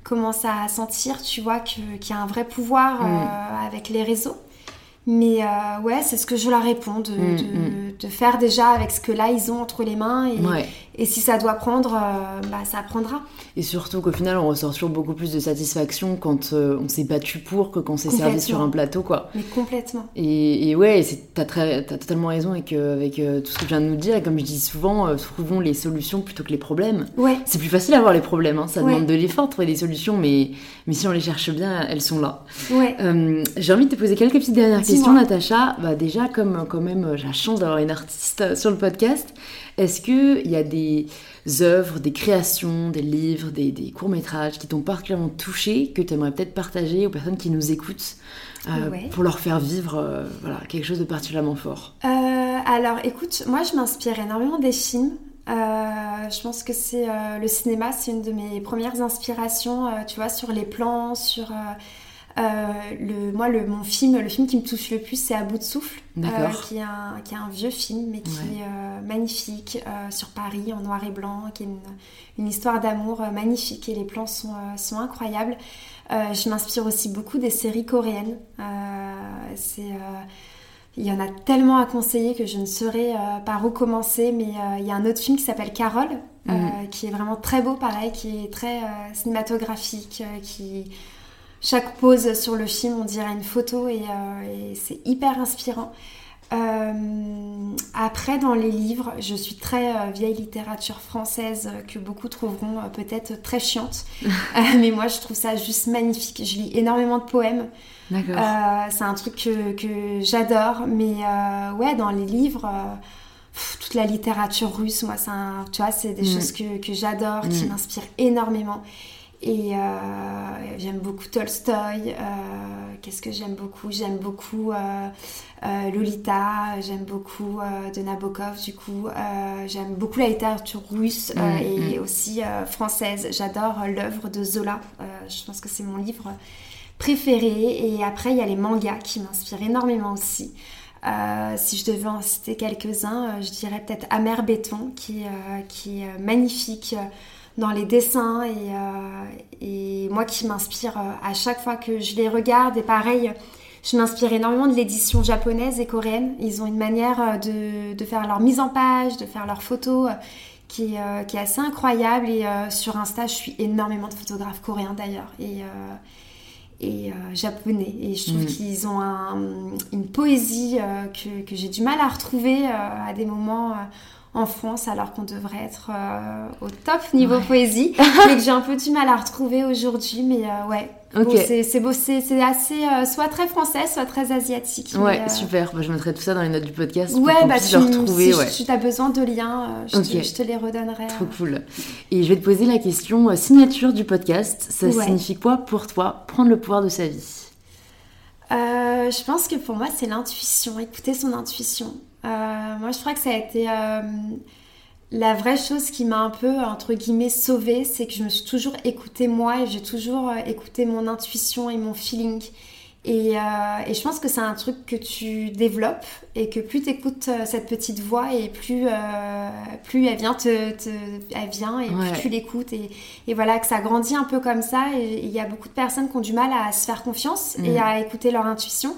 commence à sentir, tu vois, qu'il y a un vrai pouvoir avec les réseaux. Mais euh, ouais, c'est ce que je leur réponds, de, mm, mm. De, faire déjà avec ce que là ils ont entre les mains. Et, et si ça doit prendre, euh, bah, ça prendra. Et surtout qu'au final, on ressort toujours beaucoup plus de satisfaction quand euh, on s'est battu pour que quand on s'est servi sur un plateau, quoi. Mais complètement. Et, et ouais, t'as as totalement raison avec, avec euh, tout ce que tu viens de nous dire. Et comme je dis souvent, trouvons les solutions plutôt que les problèmes. Ouais. C'est plus facile d'avoir les problèmes, hein. ça demande de l'effort trouver des solutions, mais, mais si on les cherche bien, elles sont là. Ouais. J'ai envie de te poser quelques petites dernières questions, Natacha. Bah, déjà, comme quand même j'ai la chance d'avoir une artiste sur le podcast. Est-ce qu'il y a des œuvres, des créations, des livres, des, courts-métrages qui t'ont particulièrement touché, que tu aimerais peut-être partager aux personnes qui nous écoutent euh, pour leur faire vivre euh, voilà, quelque chose de particulièrement fort? Alors écoute, moi je m'inspire énormément des films. je pense que c'est le cinéma, c'est une de mes premières inspirations, tu vois, sur les plans, sur euh, le, moi, le, mon film, le film qui me touche le plus, c'est À bout de souffle, euh, qui, est un, qui est un vieux film, mais qui est euh, magnifique, sur Paris, en noir et blanc, qui est une, une histoire d'amour magnifique et les plans sont, sont incroyables. je m'inspire aussi beaucoup des séries coréennes. c'est il y en a tellement à conseiller que je ne saurais pas recommencer, mais il y a un autre film qui s'appelle Carole, mm. qui est vraiment très beau, pareil, qui est très cinématographique, qui chaque pose sur le film, on dirait une photo et, euh, c'est hyper inspirant. Euh, après, dans les livres, je suis très euh, vieille littérature française que beaucoup trouveront peut-être très chiante. mais moi, je trouve ça juste magnifique. Je lis énormément de poèmes. c'est un truc que, j'adore. Mais ouais, dans les livres, toute la littérature russe, moi, tu vois, c'est des mm. choses que, j'adore, qui mm. m'inspirent énormément. Et euh, j'aime beaucoup Tolstoï. Euh, qu'est-ce que j'aime beaucoup? J'aime beaucoup euh, Lolita. J'aime beaucoup de Nabokov, du coup. j'aime beaucoup la littérature russe mm, et mm. aussi française. J'adore l'œuvre de Zola. je pense que c'est mon livre préféré. Et après, il y a les mangas qui m'inspirent énormément aussi. si je devais en citer quelques-uns, je dirais peut-être Amer Béton, qui, qui est magnifique dans les dessins et, euh, et moi qui m'inspire euh, à chaque fois que je les regarde. Et pareil, je m'inspire énormément de l'édition japonaise et coréenne. Ils ont une manière euh, de, de faire leur mise en page, de faire leurs photos qui, qui, est assez incroyable. Et sur Insta, je suis énormément de photographes coréens d'ailleurs. Et et japonais. Et je trouve mm. qu'ils ont un, une poésie que, que j'ai du mal à retrouver à des moments en France alors qu'on devrait être euh, au top niveau poésie. Mais que j'ai un peu du mal à retrouver aujourd'hui mais euh, ouais. C'est beau c'est assez euh, soit très français soit très asiatique ouais super. Je mettrai tout ça dans les notes du podcast ouais pour bah tu, retrouver si, tu as besoin de liens je, te, les redonnerai. Trop cool. Et je vais te poser la question signature du podcast. Ça signifie quoi pour toi prendre le pouvoir de sa vie? Je pense que pour moi c'est l'intuition. Écouter son intuition moi, je crois que ça a été euh, la vraie chose qui m'a un peu, entre guillemets, sauvée, c'est que je me suis toujours écoutée moi et j'ai toujours euh, écouté mon intuition et mon feeling. Et, je pense que c'est un truc que tu développes et que plus tu écoutes cette petite voix et plus, plus elle vient, te, elle vient et plus tu l'écoutes. Et, voilà, que ça grandit un peu comme ça. Et il y a beaucoup de personnes qui ont du mal à se faire confiance et mm. à écouter leur intuition.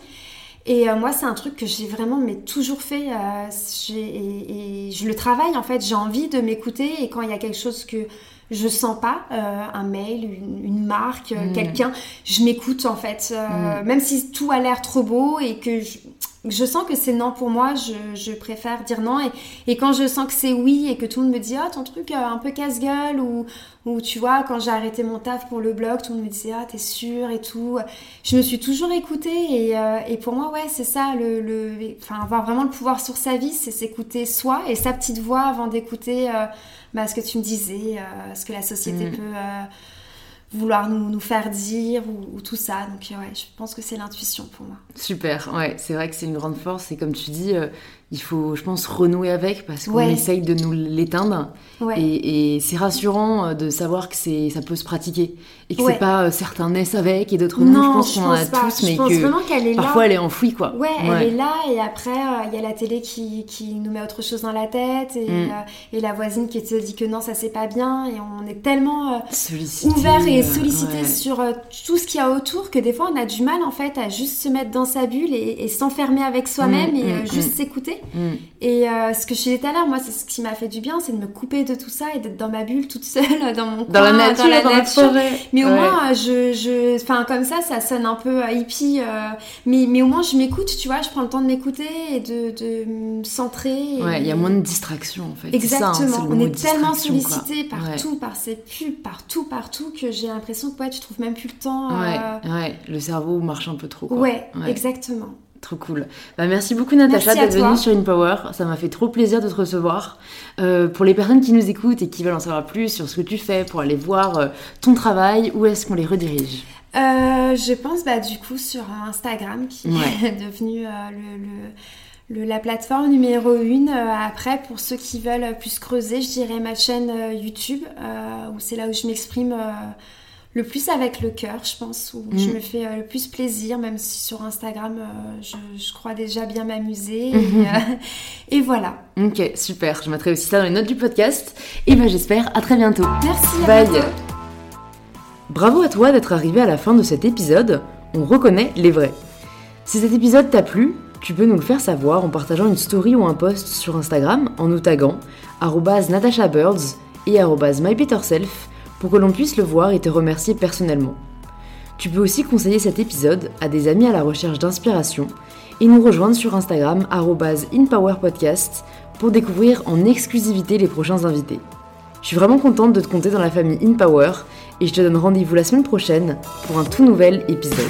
Et euh, moi, c'est un truc que j'ai vraiment mais toujours fait. Euh, et, je le travaille en fait. J'ai envie de m'écouter et quand il y a quelque chose que je sens pas, euh, un mail, une, marque, mm. quelqu'un, je m'écoute en fait. Mm. Même si tout a l'air trop beau et que je, je sens que c'est non pour moi, je, préfère dire non. Et, quand je sens que c'est oui et que tout le monde me dit ah ton truc un peu casse-gueule ou, ou tu vois quand j'ai arrêté mon taf pour le blog, tout le monde me disait ah t'es sûre et tout. Je me suis toujours écoutée et, euh, et pour moi ouais c'est ça le, le, enfin avoir vraiment le pouvoir sur sa vie, c'est s'écouter soi et sa petite voix avant d'écouter euh, bah, ce que tu me disais, euh, ce que la société mm. peut vouloir nous, nous faire dire ou, tout ça. Donc ouais, je pense que c'est l'intuition pour moi. Super, ouais, c'est vrai que c'est une grande force et comme tu dis, euh, il faut, je pense, renouer avec parce qu'on essaye de nous l'éteindre. Et, c'est rassurant euh, de savoir que c'est, ça peut se pratiquer et que c'est pas euh, certains naissent avec et d'autres non. Je pense qu'on en a tous, mais que parfois elle est enfouie, quoi. Ouais, elle est là et après il y a la télé qui, qui, nous met autre chose dans la tête et, mm. et la voisine qui te dit que non, ça c'est pas bien et on est tellement ouvert et sollicité sur tout ce qu'il y a autour que des fois on a du mal en fait à juste se mettre dans sa bulle et, s'enfermer avec soi-même mm, et mm, juste s'écouter. Mm. Et euh, ce que je disais tout à l'heure, moi, c'est ce qui m'a fait du bien, c'est de me couper de tout ça et d'être dans ma bulle toute seule, dans mon dans la nature, dans la, nature. Mais au moins, je, je, enfin, comme ça, ça sonne un peu euh, hippie. Euh, mais, mais au moins, je m'écoute, tu vois, je prends le temps de m'écouter et de, de me centrer. Ouais, il y a moins de distraction en fait. Hein, Exactement. On est tellement sollicité partout, par ces pubs, partout, partout, que j'ai l'impression que ouais, tu trouves même plus le temps. Ouais, ouais, le cerveau marche un peu trop. Ouais, exactement. Trop cool. Bah, merci beaucoup Natacha d'être venue sur InPower. Ça m'a fait trop plaisir de te recevoir. Euh, pour les personnes qui nous écoutent et qui veulent en savoir plus sur ce que tu fais pour aller voir euh, ton travail, où est-ce qu'on les redirige? Euh, Je pense bah, du coup sur Instagram qui est devenu le, la plateforme numéro une. après, pour ceux qui veulent plus creuser, je dirais ma chaîne YouTube où c'est là où je m'exprime le plus avec le cœur, je pense, où je mm. me fais euh, le plus plaisir, même si sur Instagram, euh, je, crois déjà bien m'amuser. Mhm. Euh, et, voilà. Ok, super. Je mettrai aussi ça dans les notes du podcast. Et ben j'espère à très bientôt. Merci. Bye. Bravo à toi d'être arrivé à la fin de cet épisode. On reconnaît les vrais. Si cet épisode t'a plu, tu peux nous le faire savoir en partageant une story ou un post sur Instagram en nous taguant @natashabirds et mypeterself pour que l'on puisse le voir et te remercier personnellement. Tu peux aussi conseiller cet épisode à des amis à la recherche d'inspiration et nous rejoindre sur Instagram InPowerPodcast pour découvrir en exclusivité les prochains invités. Je suis vraiment contente de te compter dans la famille InPower et je te donne rendez-vous la semaine prochaine pour un tout nouvel épisode.